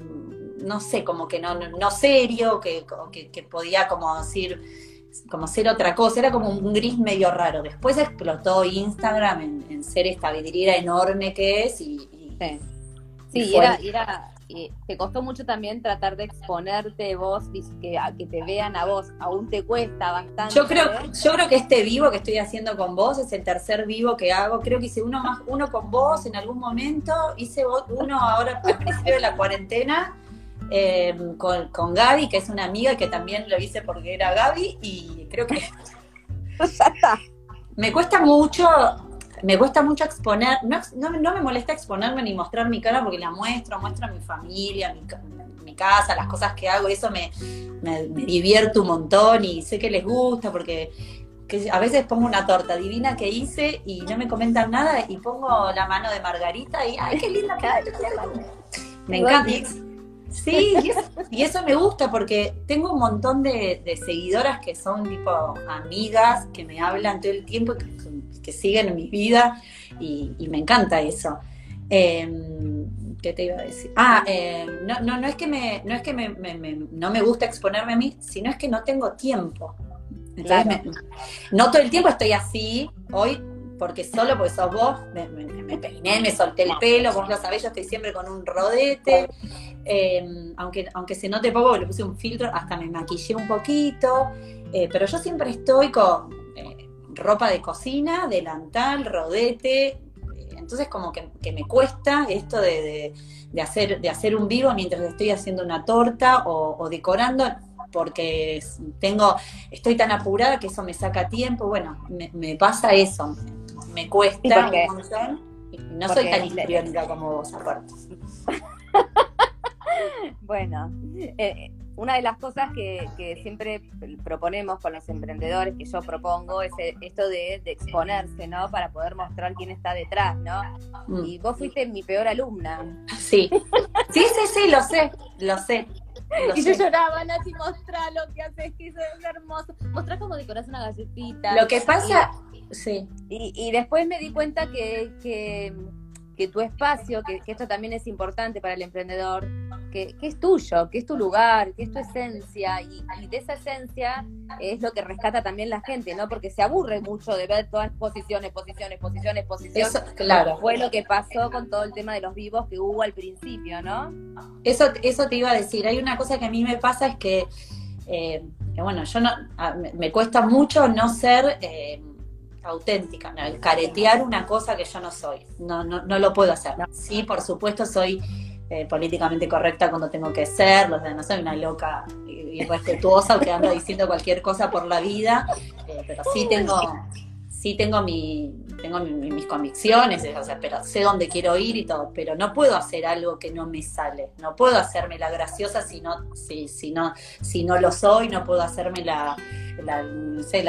no sé, como que no, no serio, que, que, podía como decir como ser otra cosa, era como un gris medio raro. Después explotó Instagram en, ser esta vidriera enorme que es y, Sí, y era, te costó mucho también tratar de exponerte vos, que, que te vean a vos, aún te cuesta bastante. Yo creo, yo creo que este vivo que estoy haciendo con vos es el tercer vivo que hago. Creo que hice uno más, uno con vos en algún momento, hice uno ahora al principio de la cuarentena. Eh, con, con Gaby, que es una amiga que también lo hice porque era Gaby, y creo que me cuesta mucho me cuesta mucho exponer, no, no, me molesta exponerme ni mostrar mi cara porque la muestro, muestro a mi familia, mi, mi casa, las cosas que hago, eso me, me, divierto un montón y sé que les gusta porque a veces pongo una torta divina que hice y no me comentan nada y pongo la mano de Margarita y ¡ay, qué linda Me encanta. Sí, y eso, me gusta porque tengo un montón de, de, seguidoras que son tipo amigas, que me hablan todo el tiempo, que que siguen en mi vida y, me encanta eso. Em, ¿Qué te iba a decir? Ah, em, no, no, no es que, me, no, es que me, no me gusta exponerme a mí, sino es que no tengo tiempo. no todo el tiempo estoy así. Hoy porque solo porque sos vos, me, peiné, me solté el pelo, vos lo sabés, yo estoy siempre con un rodete, em, aunque, aunque se note poco, le puse un filtro, hasta me maquillé un poquito, eh, pero yo siempre estoy con, ropa de cocina, delantal, rodete. Eh, entonces como que, me cuesta esto de, hacer, de hacer un vivo mientras estoy haciendo una torta o, decorando, porque tengo, estoy tan apurada que eso me saca tiempo. Bueno, me, pasa eso, me cuesta un montón. no soy tan histriónica como vos, aparte. bueno, eh, una de las cosas que, siempre proponemos con los emprendedores, que yo propongo, es esto de, exponerse, ¿no? Para poder mostrar quién está detrás, ¿no? Mm. Y vos fuiste mi peor alumna. Sí. Sí, sí, sí, lo sé, lo sé. y yo lloraba, Nati, mostrá lo que haces, que es hermoso. Mostrá cómo decorás una galletita. Lo que pasa, sí. Y, después me di cuenta que, que, tu espacio, que, que esto también es importante para el emprendedor, que, es tuyo, que es tu lugar, que es tu esencia, y, de esa esencia es lo que rescata también la gente, ¿no? Porque se aburre mucho de ver todas posiciones, posiciones, posiciones, posiciones. claro. Fue lo que pasó con todo el tema de los vivos que hubo al principio, ¿no? Eso, eso te iba a decir. Hay una cosa que a mí me pasa es que, eh, bueno, yo no, me cuesta mucho no ser eh, auténtica, caretear una cosa que yo no soy. No, no, no lo puedo hacer. Sí, por supuesto, soy eh, políticamente correcta cuando tengo que ser, los de no soy una loca irrespetuosa que anda diciendo cualquier cosa por la vida, eh, pero sí tengo, sí tengo mi, tengo mis convicciones, o sea, pero sé dónde quiero ir y todo, pero no puedo hacer algo que no me sale, no puedo hacerme la graciosa si no, si, si no, si no lo soy, no puedo hacerme la, la,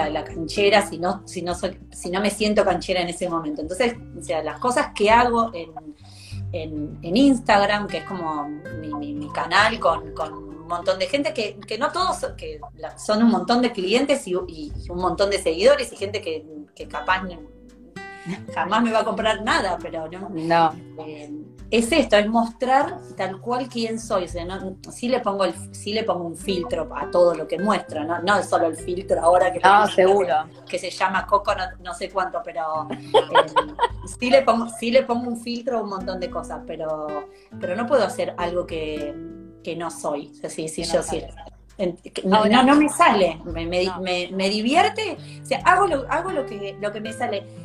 la, canchera si no, si no soy, si no me siento canchera en ese momento. Entonces, o sea, las cosas que hago en en, Instagram, que es como mi, canal con, un montón de gente, que, no todos, que son un montón de clientes y, un montón de seguidores y gente que, que capaz jamás me va a comprar nada, pero no. no. Eh, es esto, es mostrar tal cual quién soy. O sea, no, sí, le pongo el, sí le pongo un filtro a todo lo que muestro, no, no es solo el filtro ahora que, no, seguro. que, se llama Coco, no, sé cuánto, pero eh, sí, le pongo, sí le pongo un filtro a un montón de cosas, pero, pero no puedo hacer algo que, no soy. O sea, sí, sí, yo sí. No, no, me sale, me, me, me, divierte, o sea, hago lo, hago lo que, lo que me sale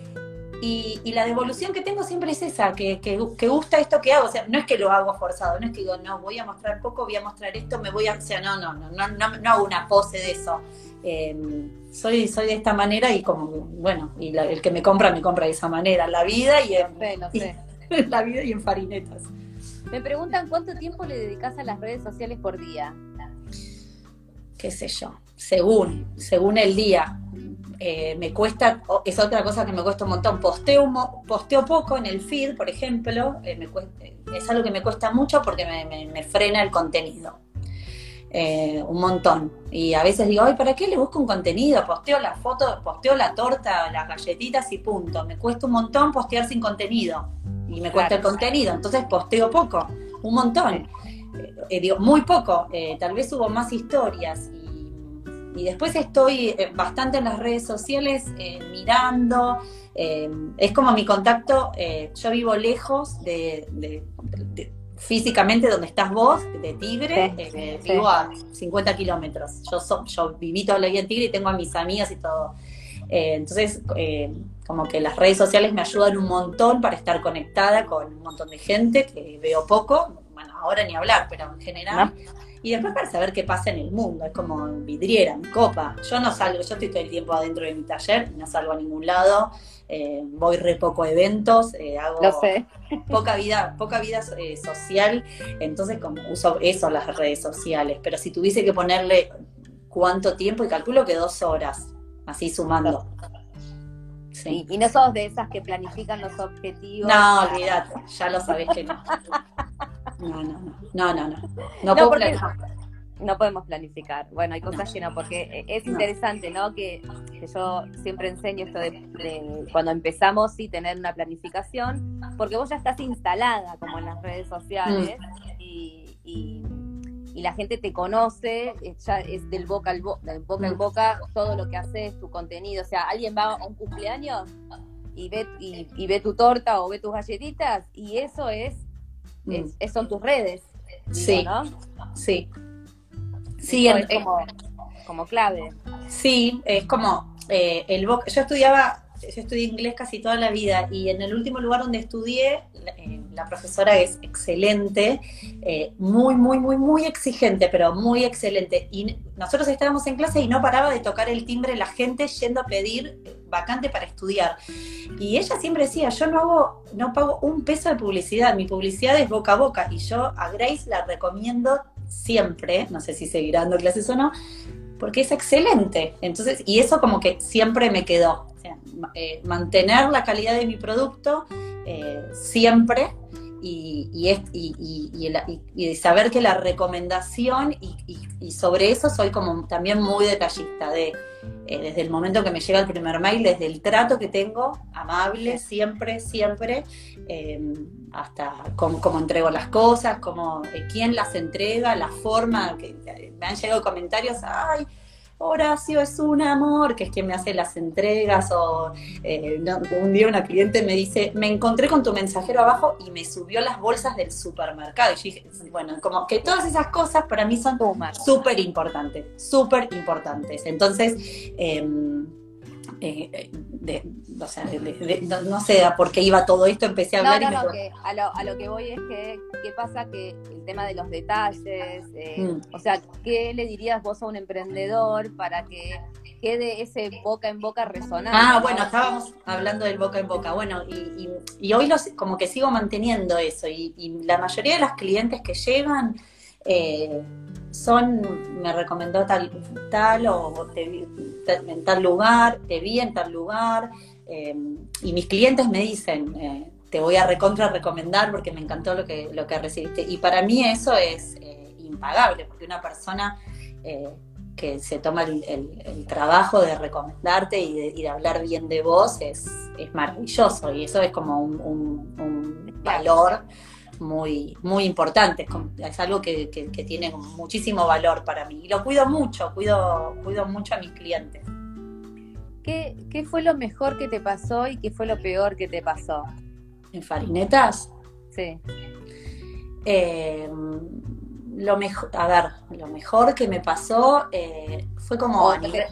y, la devolución que tengo siempre es esa, que, que, gusta esto que hago. O sea, no es que lo hago forzado, no es que digo, no, voy a mostrar poco, voy a mostrar esto, me voy a. O sea, no, no, no, no, no, hago una pose de eso. Em, soy, soy de esta manera y como, bueno, y el que me compra, me compra de esa manera. La vida y en. la vida y en farinetas. Me preguntan cuánto tiempo le dedicas a las redes sociales por día. Qué sé yo, según, según el día eh, me cuesta, es otra cosa que me cuesta un montón, posteo, posteo poco en el feed, por ejemplo, eh, es algo que me cuesta mucho porque me, frena el contenido. Eh, un montón. Y a veces digo, ay, ¿para qué le busco un contenido? Posteo la foto, posteo la torta, las galletitas y punto. Me cuesta un montón postear sin contenido. Y me cuesta el contenido. Entonces posteo poco, un montón. digo, muy poco. tal vez hubo más historias y después estoy eh, bastante en las redes sociales eh, mirando. Eh, es como mi contacto, yo vivo lejos de, físicamente donde estás vos, de Tigre, eh, vivo a 50 kilómetros. Yo, yo viví toda la vida en Tigre y tengo a mis amigas y todo. Eh, entonces, eh, como que las redes sociales me ayudan un montón para estar conectada con un montón de gente que veo poco, bueno, ahora ni hablar, pero en general. Y después para saber qué pasa en el mundo, es como vidriera, mi copa. Yo no salgo, yo estoy todo el tiempo adentro de mi taller, no salgo a ningún lado, eh, voy re poco a eventos, hago poca vida, poca vida social, entonces como uso eso las redes sociales. Pero si tuviese que ponerle cuánto tiempo, y calculo que dos horas, así sumando. Sí. Y, no sos de esas que planifican los objetivos. No, olvídate, ya lo sabés que no. No, no, no, no, no. No, podemos planificar. Bueno, hay cosas llenas, porque es interesante, ¿no? Que, yo siempre enseño esto de, cuando empezamos, sí, tener una planificación, porque vos ya estás instalada como en las redes sociales mm. y y la gente te conoce, eh, ya es del boca al boca, del boca al boca todo lo que haces, tu contenido. O sea, alguien va a un cumpleaños y ve, y, ve tu torta o ve tus galletitas y eso es, mm. son tus redes. sí, ¿no? Sí. Sí, es como, como, clave. Sí, es como eh, el boca. Yo estudiaba yo estudié inglés casi toda la vida y en el último lugar donde estudié, eh, la profesora es excelente, eh, muy, muy, muy, muy exigente, pero muy excelente. Y nosotros estábamos en clase y no paraba de tocar el timbre la gente yendo a pedir vacante para estudiar. Y ella siempre decía, yo no hago, no pago un peso de publicidad, mi publicidad es boca a boca. Y yo a Grace la recomiendo siempre, no sé si seguirá dando clases o no, porque es excelente. Entonces, y eso como que siempre me quedó. Eh, mantener la calidad de mi producto eh, siempre y, y, saber que la recomendación y, sobre eso soy como también muy detallista de eh, desde el momento que me llega el primer mail, desde el trato que tengo, amable, siempre, siempre, hasta cómo, entrego las cosas, cómo, quién las entrega, la forma, que me han llegado comentarios, ay, Horacio es un amor, que es quien me hace las entregas, o eh, un día una cliente me dice, me encontré con tu mensajero abajo y me subió las bolsas del supermercado. Y yo dije, bueno, como que todas esas cosas para mí son súper importantes, súper importantes. Entonces, em, eh, de, o sea, no, sé por qué iba todo esto, empecé a hablar. No, no, que a, lo, a, lo, que voy es que, ¿qué pasa? Que el tema de los detalles, eh, mm. o sea, ¿qué le dirías vos a un emprendedor para que quede ese boca en boca resonando? Ah, bueno, estábamos hablando del boca en boca, bueno, y, y, hoy los, como que sigo manteniendo eso, y, y la mayoría de las clientes que llegan, eh, son, me recomendó tal, tal o te vi en tal lugar, te vi en tal lugar, em, y mis clientes me dicen, eh, te voy a recontra recomendar porque me encantó lo que, lo que recibiste. Y para mí eso es eh, impagable, porque una persona eh, que se toma el, trabajo de recomendarte y de, hablar bien de vos es, es maravilloso, y eso es como un, un valor muy, muy importante, es algo que, tiene muchísimo valor para mí. Y lo cuido mucho, cuido, cuido mucho a mis clientes. ¿Qué, ¿Qué fue lo mejor que te pasó y qué fue lo peor que te pasó? ¿En Farinetas? Sí. Eh, lo mejor, a ver, lo mejor que me pasó eh, fue como a, nivel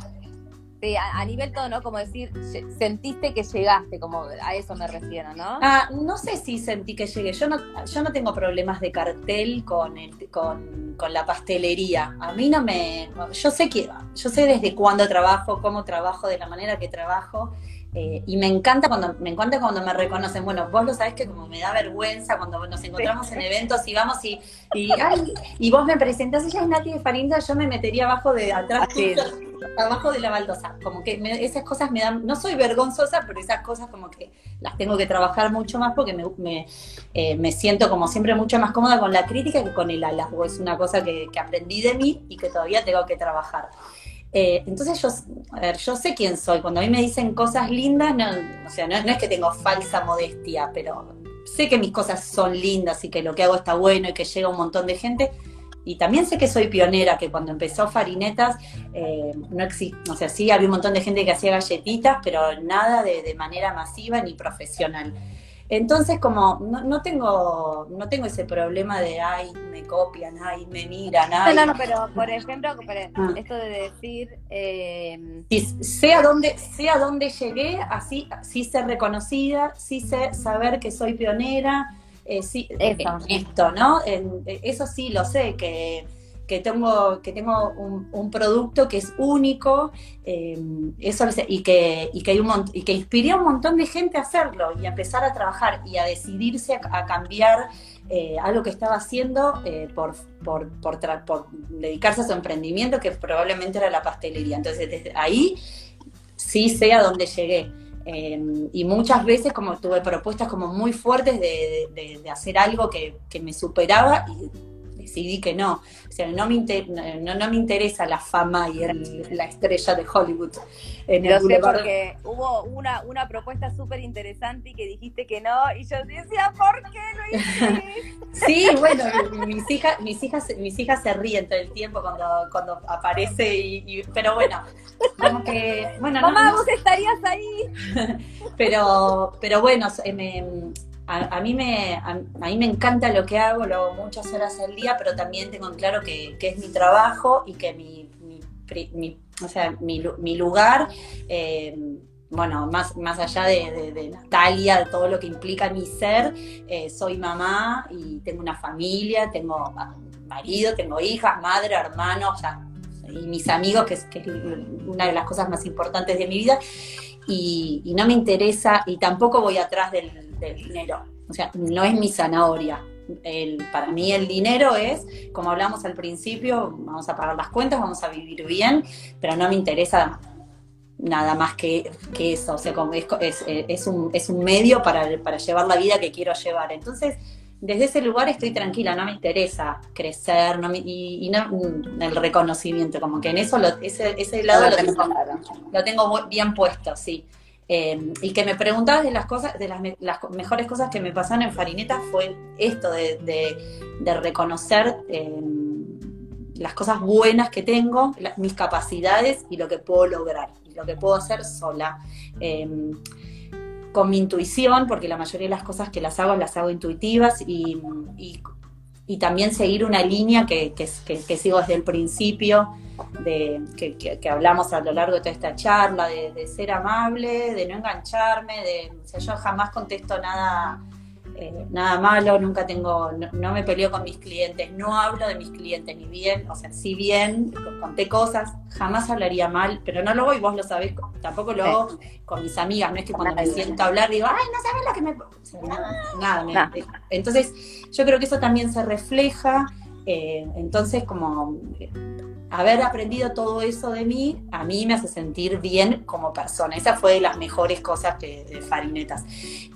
todo, ¿no? Como decir, sentiste que llegaste, como a eso me refiero, ¿no? Ah, no sé si sentí que llegué. Yo no, yo no tengo problemas de cartel con, el, con, con la pastelería. A mí no me. Yo sé que. Yo sé desde cuándo trabajo, cómo trabajo, de la manera que trabajo. Eh, y me encanta cuando me encanta cuando me reconocen. Bueno, vos lo sabés que como me da vergüenza cuando nos encontramos en eventos y vamos y, y, ay, y vos me presentás, ella es Nati de Farinda, yo me metería abajo de atrás, abajo de la baldosa. Como que esas cosas me dan, no soy vergonzosa, pero esas cosas como que las tengo que trabajar mucho más porque me, me, eh, me siento como siempre mucho más cómoda con la crítica que con el halago. Es una cosa que, que aprendí de mí y que todavía tengo que trabajar. Eh, entonces yo, a ver, yo sé quién soy. Cuando a mí me dicen cosas lindas, no, o sea, no, es que tengo falsa modestia, pero sé que mis cosas son lindas y que lo que hago está bueno y que llega un montón de gente. Y también sé que soy pionera, que cuando empezó Farinetas, eh, no existe, o sea, sí había un montón de gente que hacía galletitas, pero nada de, manera masiva ni profesional. Entonces, como no, tengo no tengo ese problema de, ay, me copian, ay, me miran, ay. No, no, pero por ejemplo, ah. esto de decir... Eh... sé, a dónde, sé a dónde llegué, así sí ser reconocida, sí sé saber que soy pionera, eh, sí, esto, ¿no? eso sí lo sé, que que tengo, que tengo un, producto que es único, eh, eso, y, que, y, que hay inspiré a un montón de gente a hacerlo y a empezar a trabajar y a decidirse a, cambiar eh, algo que estaba haciendo eh, por, por, dedicarse a su emprendimiento, que probablemente era la pastelería. Entonces, desde ahí sí sé a dónde llegué. y muchas veces como tuve propuestas como muy fuertes de, de, hacer algo que, que, me superaba y decidí que no. O sea, no me, no, no, me interesa la fama y la estrella de Hollywood. En Lo sé porque hubo una, una propuesta súper interesante y que dijiste que no, y yo decía, ¿por qué lo hiciste? sí, bueno, mis hijas, mis hijas, mis hijas se ríen todo el tiempo cuando, cuando aparece, y, pero bueno, como que, bueno, Mamá, vos estarías ahí. pero, pero bueno, me, a, mí me, a, mí me encanta lo que hago, lo hago muchas horas al día, pero también tengo en claro que, es mi trabajo y que mi, mi, o sea, mi, lugar, eh, bueno, más, más allá de, Natalia, de todo lo que implica mi ser, eh, soy mamá y tengo una familia, tengo marido, tengo hijas, madre, hermanos, y mis amigos, que es, que es una de las cosas más importantes de mi vida. Y, y, no me interesa, y tampoco voy atrás del, del dinero. O sea, no es mi zanahoria. El, para mí el dinero es, como hablamos al principio, vamos a pagar las cuentas, vamos a vivir bien, pero no me interesa nada más que, que eso. O sea, como es, es, un, es un medio para, para llevar la vida que quiero llevar. Entonces, desde ese lugar estoy tranquila, no me interesa crecer no y, no el reconocimiento, como que en eso ese, ese lado lo tengo, lo tengo bien puesto, sí. Em, y que me preguntabas de las cosas, de las, mejores cosas que me pasaron en Farineta fue esto de, reconocer em, las cosas buenas que tengo, mis capacidades y lo que puedo lograr, y lo que puedo hacer sola. Em, con mi intuición, porque la mayoría de las cosas que las hago las hago intuitivas y, también seguir una línea que, que sigo desde el principio de, que, hablamos a lo largo de toda esta charla, de, ser amable, de no engancharme, de, o sea, yo jamás contesto nada, eh, nada malo, nunca tengo, no, me peleo con mis clientes, no hablo de mis clientes ni bien, o sea, si bien conté cosas, jamás hablaría mal, pero no lo hago y vos lo sabés, tampoco lo hago con mis amigas, no es que cuando me siento a hablar digo, ay, no sabes lo que me... nada, entonces yo creo que eso también se refleja, eh, entonces como haber aprendido todo eso de mí, a mí me hace sentir bien como persona. Esa fue de las mejores cosas de Farinetas.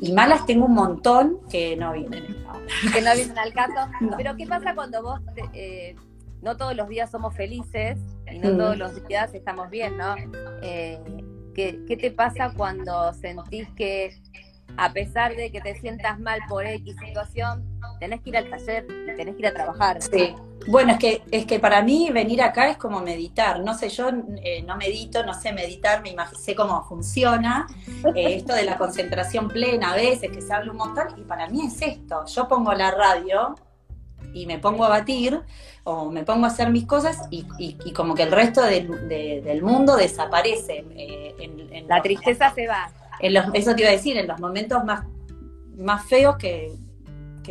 Y malas tengo un montón que no vienen Que no vienen al caso. Pero ¿qué pasa cuando vos, eh, no todos los días somos felices y no todos los días estamos bien, ¿no? Eh, ¿qué, ¿Qué te pasa cuando sentís que a pesar de que te sientas mal por X situación, tenés que ir al taller y tenés que ir a trabajar. Sí. Bueno, es que, es que para mí venir acá es como meditar. No sé, yo eh, no medito, no sé meditar, me sé cómo funciona. Eh, esto de la concentración plena a veces, que se habla un montón, y para mí es esto. Yo pongo la radio y me pongo a batir o me pongo a hacer mis cosas y, como que el resto del mundo desaparece. Eh, en, la tristeza se va. eso te iba a decir, en los momentos más, más feos que,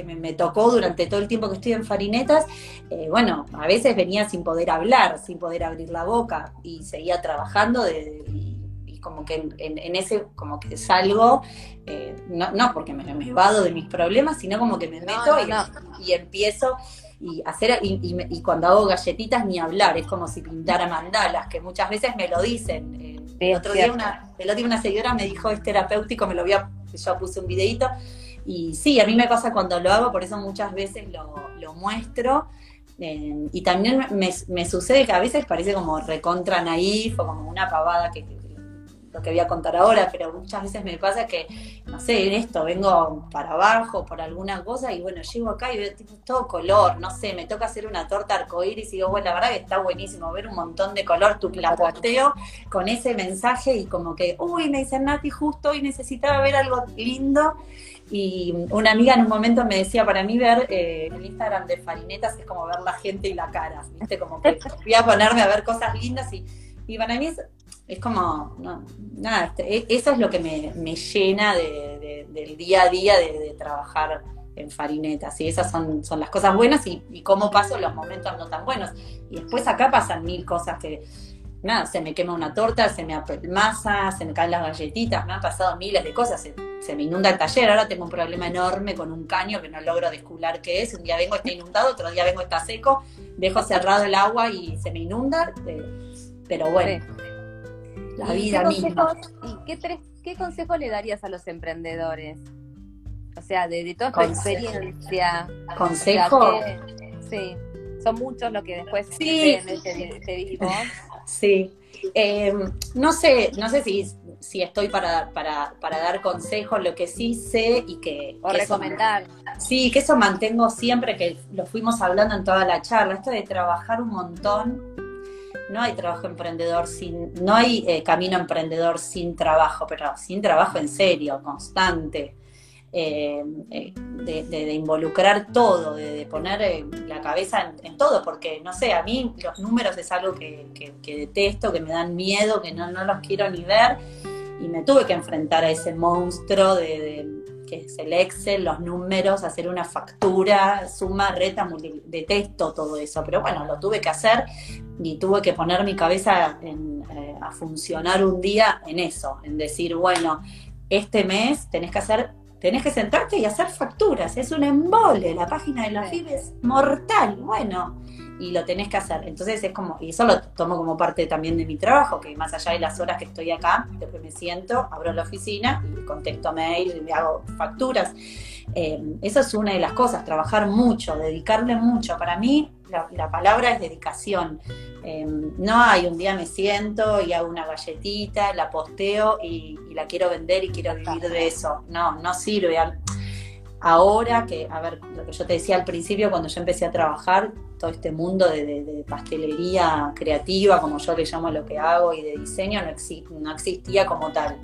que me, tocó durante todo el tiempo que estoy en Farinetas, eh, bueno, a veces venía sin poder hablar, sin poder abrir la boca y seguía trabajando y, como que en, ese, como que salgo, eh, no, no porque me, me vado de mis problemas, sino como que me meto y, empiezo y hacer y, cuando hago galletitas ni hablar, es como si pintara mandalas, que muchas veces me lo dicen. Eh, el otro día una, el otro día una seguidora me dijo es terapéutico, me lo voy a, yo puse un videito y sí, a mí me pasa cuando lo hago, por eso muchas veces lo, muestro. Eh, y también me, sucede que a veces parece como recontra naif o como una pavada que, lo que voy a contar ahora, pero muchas veces me pasa que, no sé, en esto vengo para abajo por alguna cosa y bueno, llego acá y veo tipo, todo color, no sé, me toca hacer una torta arcoíris y digo, bueno, la verdad que está buenísimo ver un montón de color, tu la posteo con ese mensaje y como que, uy, me dicen Nati, justo hoy necesitaba ver algo lindo y una amiga en un momento me decía, para mí ver eh, el Instagram de Farinetas es como ver la gente y la cara, ¿viste? Como que voy a ponerme a ver cosas lindas y, y para mí es, como, no, nada, este, e, eso es lo que me, llena del día a día de, trabajar en Farinetas y esas son, son las cosas buenas y, y cómo paso los momentos no tan buenos. Y después acá pasan mil cosas que nada, se me quema una torta, se me masa, se me caen las galletitas, me han pasado miles de cosas, se, me inunda el taller, ahora tengo un problema enorme con un caño que no logro descubrir qué es, un día vengo está inundado, otro día vengo está seco, dejo cerrado el agua y se me inunda, eh, pero bueno, la vida misma. ¿Y qué, tres, qué consejo le darías a los emprendedores? O sea, de, toda tu experiencia. ¿Consejo? sí, son muchos los que después sí. en este, vivo. Sí. Eh, no sé, no sé si, si estoy para, para, para, dar consejos, lo que sí sé y que... O recomendar. sí, que eso mantengo siempre, que lo fuimos hablando en toda la charla, esto de trabajar un montón. No hay trabajo emprendedor sin, no hay eh, camino emprendedor sin trabajo, pero sin trabajo en serio, constante. Eh, eh, de, involucrar todo, de, poner eh, la cabeza en, todo, porque no sé, a mí los números es algo que, detesto, que me dan miedo, que no, los quiero ni ver, y me tuve que enfrentar a ese monstruo de, que es el Excel, los números, hacer una factura, suma, reta, detesto todo eso, pero bueno, lo tuve que hacer y tuve que poner mi cabeza a funcionar un día en eso, en decir, bueno, este mes tenés que hacer tenés que sentarte y hacer facturas, es un embole, la página de la FIB es mortal, bueno, y lo tenés que hacer. Entonces es como, y eso lo tomo como parte también de mi trabajo, que más allá de las horas que estoy acá, después me siento, abro la oficina y contesto mail y me hago facturas. Eh, eso es una de las cosas, trabajar mucho, dedicarle mucho. Para mí la, palabra es dedicación. Eh, no hay un día me siento y hago una galletita, la posteo y, la quiero vender y quiero vivir de eso. No, no sirve. Ahora que, a ver, lo que yo te decía al principio, cuando yo empecé a trabajar, todo este mundo de, pastelería creativa, como yo le llamo lo que hago, y de diseño, no, no existía como tal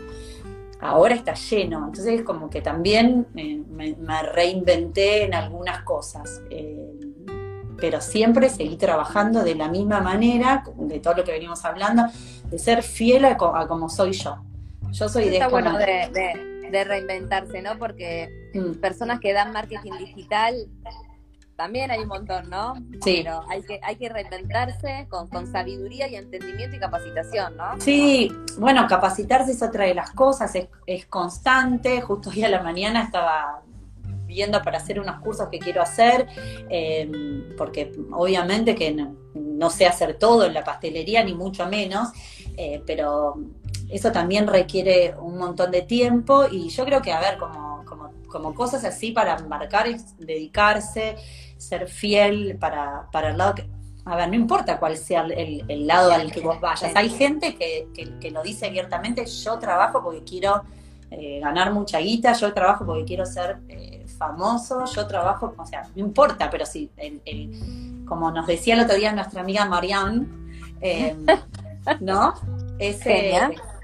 ahora está lleno. Entonces como que también me, reinventé en algunas cosas. Eh, pero siempre seguí trabajando de la misma manera, de todo lo que venimos hablando, de ser fiel a, como soy yo. Yo soy de, está bueno de, reinventarse, ¿no? Porque mm. personas que dan marketing digital también hay un montón, ¿no? Sí. Pero hay que, hay que reinventarse con, con sabiduría y entendimiento y capacitación, ¿no? Sí, bueno, capacitarse es otra de las cosas, es, constante. Justo hoy a la mañana estaba viendo para hacer unos cursos que quiero hacer, em, porque obviamente que no, sé hacer todo en la pastelería, ni mucho menos, eh, pero eso también requiere un montón de tiempo y yo creo que, a ver, como, como, como cosas así para marcar es dedicarse, ser fiel para, para el lado que, a ver, no importa cuál sea el, lado al que vos vayas. Hay gente que, que, lo dice abiertamente, yo trabajo porque quiero eh, ganar mucha guita, yo trabajo porque quiero ser eh, famoso, yo trabajo, o sea, no importa, pero sí, el, como nos decía el otro día nuestra amiga Marianne, eh, ¿no? Ese,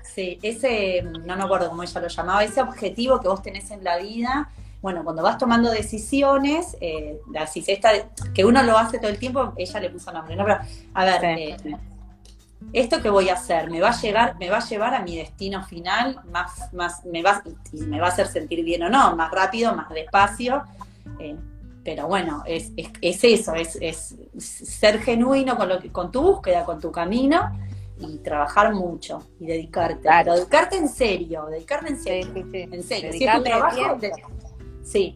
sí, ese, no me acuerdo cómo ella lo llamaba, ese objetivo que vos tenés en la vida bueno, cuando vas tomando decisiones, eh, esta, que uno lo hace todo el tiempo, ella le puso nombre, ¿no? Pero, a ver, eh, esto que voy a hacer, me va a llegar, me va a llevar a mi destino final, más, más, me va, y me va a hacer sentir bien o no, más rápido, más despacio. Eh, pero bueno, es, es, eso, es, es, ser genuino con, lo con tu búsqueda, con tu camino y trabajar mucho y dedicarte. Pero dedicarte en serio, dedicarte en serio. En serio. Si es tu trabajo, Sí,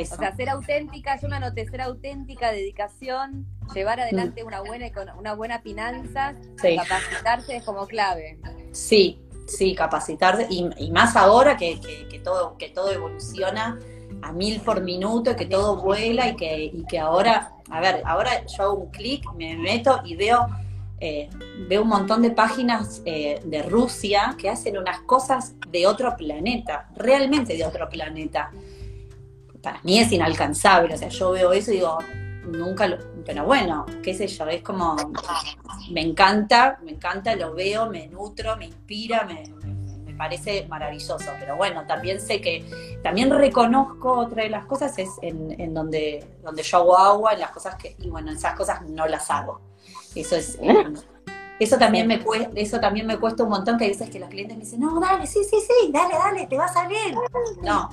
eso. O sea, ser auténtica, yo me anoté ser auténtica, dedicación, llevar adelante mm. una buena una buena finanza, capacitarse es como clave. Sí, sí, capacitarse, y, más ahora que, todo, que todo evoluciona a mil por minuto, que todo vuela y que, y que ahora, a ver, ahora yo hago un clic, me meto y veo eh, veo un montón de páginas eh, de Rusia que hacen unas cosas de otro planeta, realmente de otro planeta. Para mí es inalcanzable, o sea, yo veo eso y digo, nunca lo, pero bueno, qué sé yo, es como, me encanta, me encanta, lo veo, me nutro, me inspira, me, me parece maravilloso, pero bueno, también sé que, también reconozco otra de las cosas es en, en donde, donde yo hago agua, en las cosas que, y bueno, esas cosas no las hago. Eso es, eh, eso también me cuesta, eso también me cuesta un montón que hay veces que los clientes me dicen, no, dale, sí, sí, sí, dale, dale, te va a salir. No,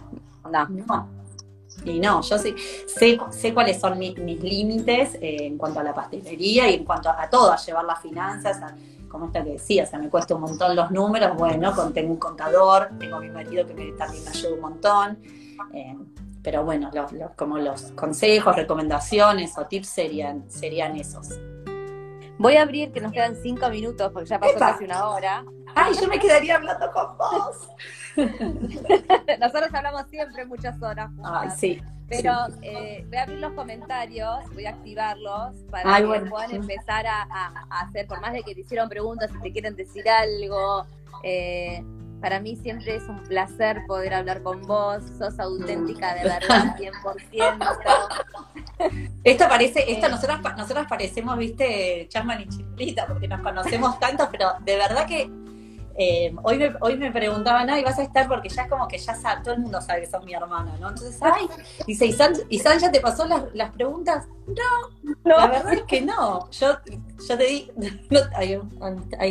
no, no. Y no, yo sé, sé, cuáles son mis, límites eh, en cuanto a la pastelería y en cuanto a, todo, a llevar las finanzas, como esta que decía, o sea, me cuesta un montón los números, bueno, tengo un contador, tengo a mi marido que también me ayuda un montón. Eh, pero bueno, como los consejos, recomendaciones o tips serían, serían esos. Voy a abrir, que nos quedan cinco minutos, porque ya pasó casi una hora. Ay, yo me quedaría hablando con vos. Nosotros hablamos siempre muchas horas. Ay, sí. Pero eh, voy a abrir los comentarios, voy a activarlos para que puedan empezar a, hacer, por más de que te hicieron preguntas, si te quieren decir algo. Eh, para mí siempre es un placer poder hablar con vos, sos auténtica de verdad, 100%. Esto parece, esto nosotras, nosotras parecemos, viste, Chasman y Chilita, porque nos conocemos tanto, pero de verdad que eh, hoy, me, hoy me preguntaban, ay, vas a estar porque ya es como que ya sabe, todo el mundo sabe que sos mi hermana, ¿no? Entonces, ay, dice, ¿y San, ¿y San ya te pasó las, las preguntas? No, la verdad es que no. Yo, yo te di, no, ahí,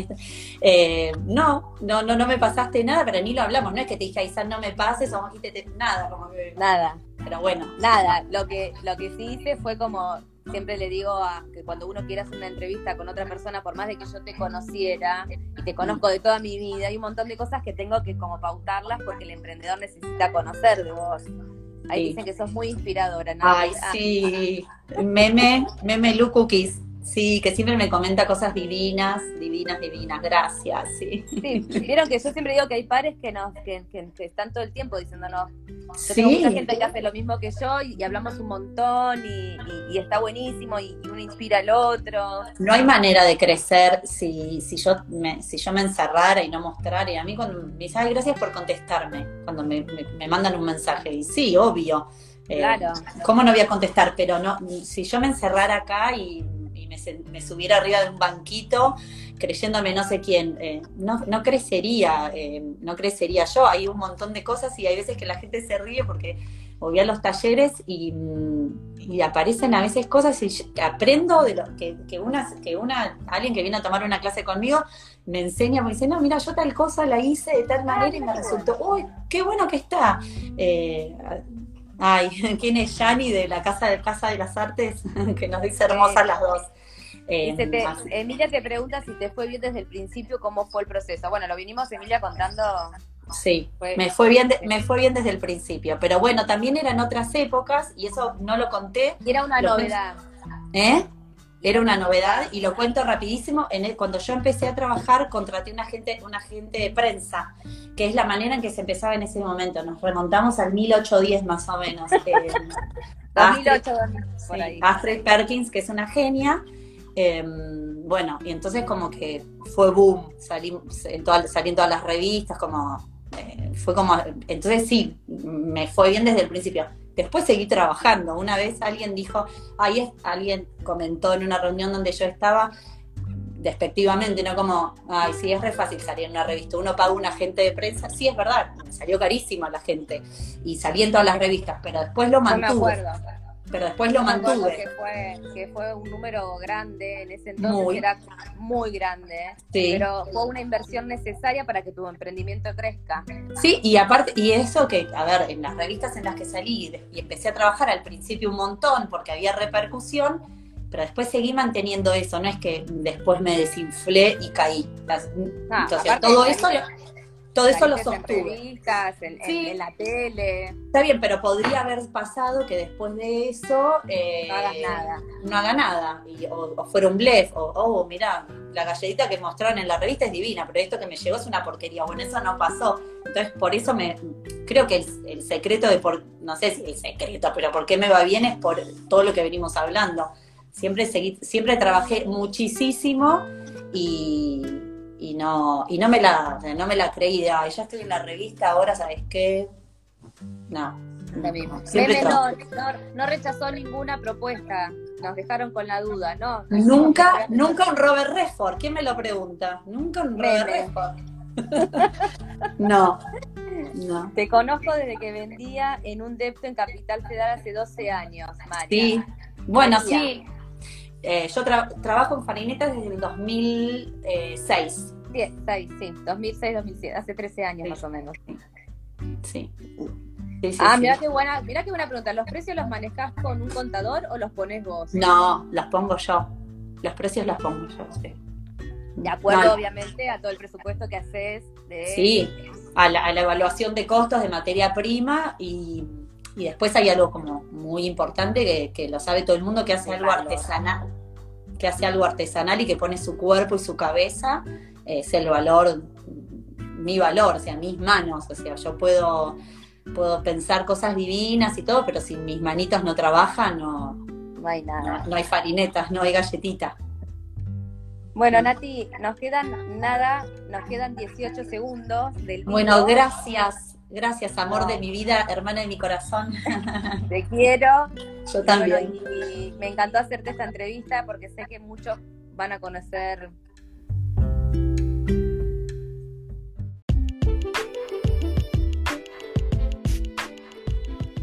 está. Eh, no, no, no, no me pasaste nada, pero ni lo hablamos, no es que te dije, ay, San, no me pases, o dijiste nada, como que. Nada. Pero bueno. Nada, lo que, lo que sí hice fue como siempre le digo a, que cuando uno quiere hacer una entrevista con otra persona, por más de que yo te conociera y te conozco de toda mi vida, hay un montón de cosas que tengo que como pautarlas porque el emprendedor necesita conocer de vos. Ahí dicen que sos muy inspiradora, ¿no? Ay, sí. Meme, meme Lu Cookies. Sí, que siempre me comenta cosas divinas, divinas, divinas, gracias, sí. Sí, vieron que yo siempre digo que hay pares que nos, que, están todo el tiempo diciéndonos, yo tengo mucha gente que hace lo mismo que yo y, hablamos un montón y, está buenísimo y, uno inspira al otro. No hay manera de crecer si, si, yo, me, si yo me encerrara y no mostrara. Y a mí cuando me dicen, gracias por contestarme, cuando me, me, mandan un mensaje. Y sí, obvio. Eh, claro. ¿Cómo no voy a contestar? Pero no, si yo me encerrara acá y me, subiera arriba de un banquito creyéndome no sé quién, eh, no, no, crecería, eh, no crecería yo. Hay un montón de cosas y hay veces que la gente se ríe porque voy a los talleres y, y aparecen a veces cosas y aprendo de lo que, que, una, que una, alguien que viene a tomar una clase conmigo me enseña, me dice, no, mira, yo tal cosa la hice de tal manera y me resultó, uy, qué bueno que está. Eh, ay, ¿quién es Yani de la Casa de Casa de las Artes? que nos dice hermosas las dos. Eh, Emilia te pregunta si te fue bien desde el principio, cómo fue el proceso. Bueno, lo vinimos Emilia contando. Sí, me fue bien, me fue bien desde el principio, pero bueno, también eran otras épocas y eso no lo conté. Y era una novedad. ¿Eh? Era una novedad y lo cuento rapidísimo. En cuando yo empecé a trabajar, contraté un agente, un agente de prensa, que es la manera en que se empezaba en ese momento. Nos remontamos al 1810 más o menos. Eh, por ahí. Astrid Perkins, que es una genia, Em, bueno, y entonces como que fue boom, salí en, todas, en todas las revistas, como eh, fue como, entonces sí, me fue bien desde el principio. Después seguí trabajando. Una vez alguien dijo, ahí alguien comentó en una reunión donde yo estaba, despectivamente, no como, ay, sí, es re fácil salir en una revista, uno paga un agente de prensa, sí, es verdad, me salió carísimo a la gente, y salí en todas las revistas, pero después lo mantuve pero después lo mantuve. Que fue, que fue un número grande, en ese entonces era muy grande, pero fue una inversión necesaria para que tu emprendimiento crezca. Sí, y aparte, y eso que, a ver, en las revistas en las que salí y empecé a trabajar al principio un montón porque había repercusión, pero después seguí manteniendo eso, no es que después me desinflé y caí. Ah, entonces, todo eso... Todo eso lo sostuve. En, la tele. Está bien, pero podría haber pasado que después de eso eh, no hagas nada. No haga nada. o, fuera un blef, o, oh, mira, la galletita que mostraron en la revista es divina, pero esto que me llegó es una porquería. Bueno, eso no pasó. Entonces, por eso me creo que el, secreto de por, no sé si el secreto, pero por qué me va bien es por todo lo que venimos hablando. Siempre seguí, siempre trabajé muchísimo y, y no, y no me la, no me la creí de, ay, ya estoy en la revista, ahora sabes qué. No. Lo mismo. Meme no, no, rechazó ninguna propuesta, nos dejaron con la duda, ¿no? Nunca, nunca un Robert Redford, ¿quién me lo pregunta? Nunca un Robert Redford. no, no. Te conozco desde que vendía en un depto en Capital Federal hace 12 años, María. Sí, bueno, sí. Eh, yo trabajo en Farinetas desde el 2006. Sí, sí, 2006, 2007, hace 13 años más o menos. Sí. ah, mira qué buena, mira qué buena pregunta. ¿Los precios los manejas con un contador o los pones vos? No, los pongo yo. Los precios los pongo yo, sí. De acuerdo, obviamente, a todo el presupuesto que haces de... Sí, a la, evaluación de costos de materia prima y, después hay algo como muy importante que, lo sabe todo el mundo, que hace algo artesanal, que hace algo artesanal y que pone su cuerpo y su cabeza, es el valor, mi valor, o sea, mis manos, o sea, yo puedo, puedo pensar cosas divinas y todo, pero si mis manitos no trabajan, no, no hay nada. no hay farinetas, no hay galletitas. Bueno, Nati, nos quedan nada, nos quedan 18 segundos del Bueno, gracias, gracias, amor de mi vida, hermana de mi corazón. Te quiero. Yo también. y me encantó hacerte esta entrevista porque sé que muchos van a conocer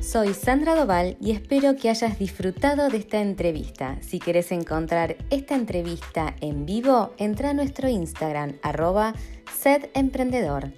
Soy Sandra Doval y espero que hayas disfrutado de esta entrevista. Si quieres encontrar esta entrevista en vivo, entra a nuestro Instagram arroba sedemprendedor.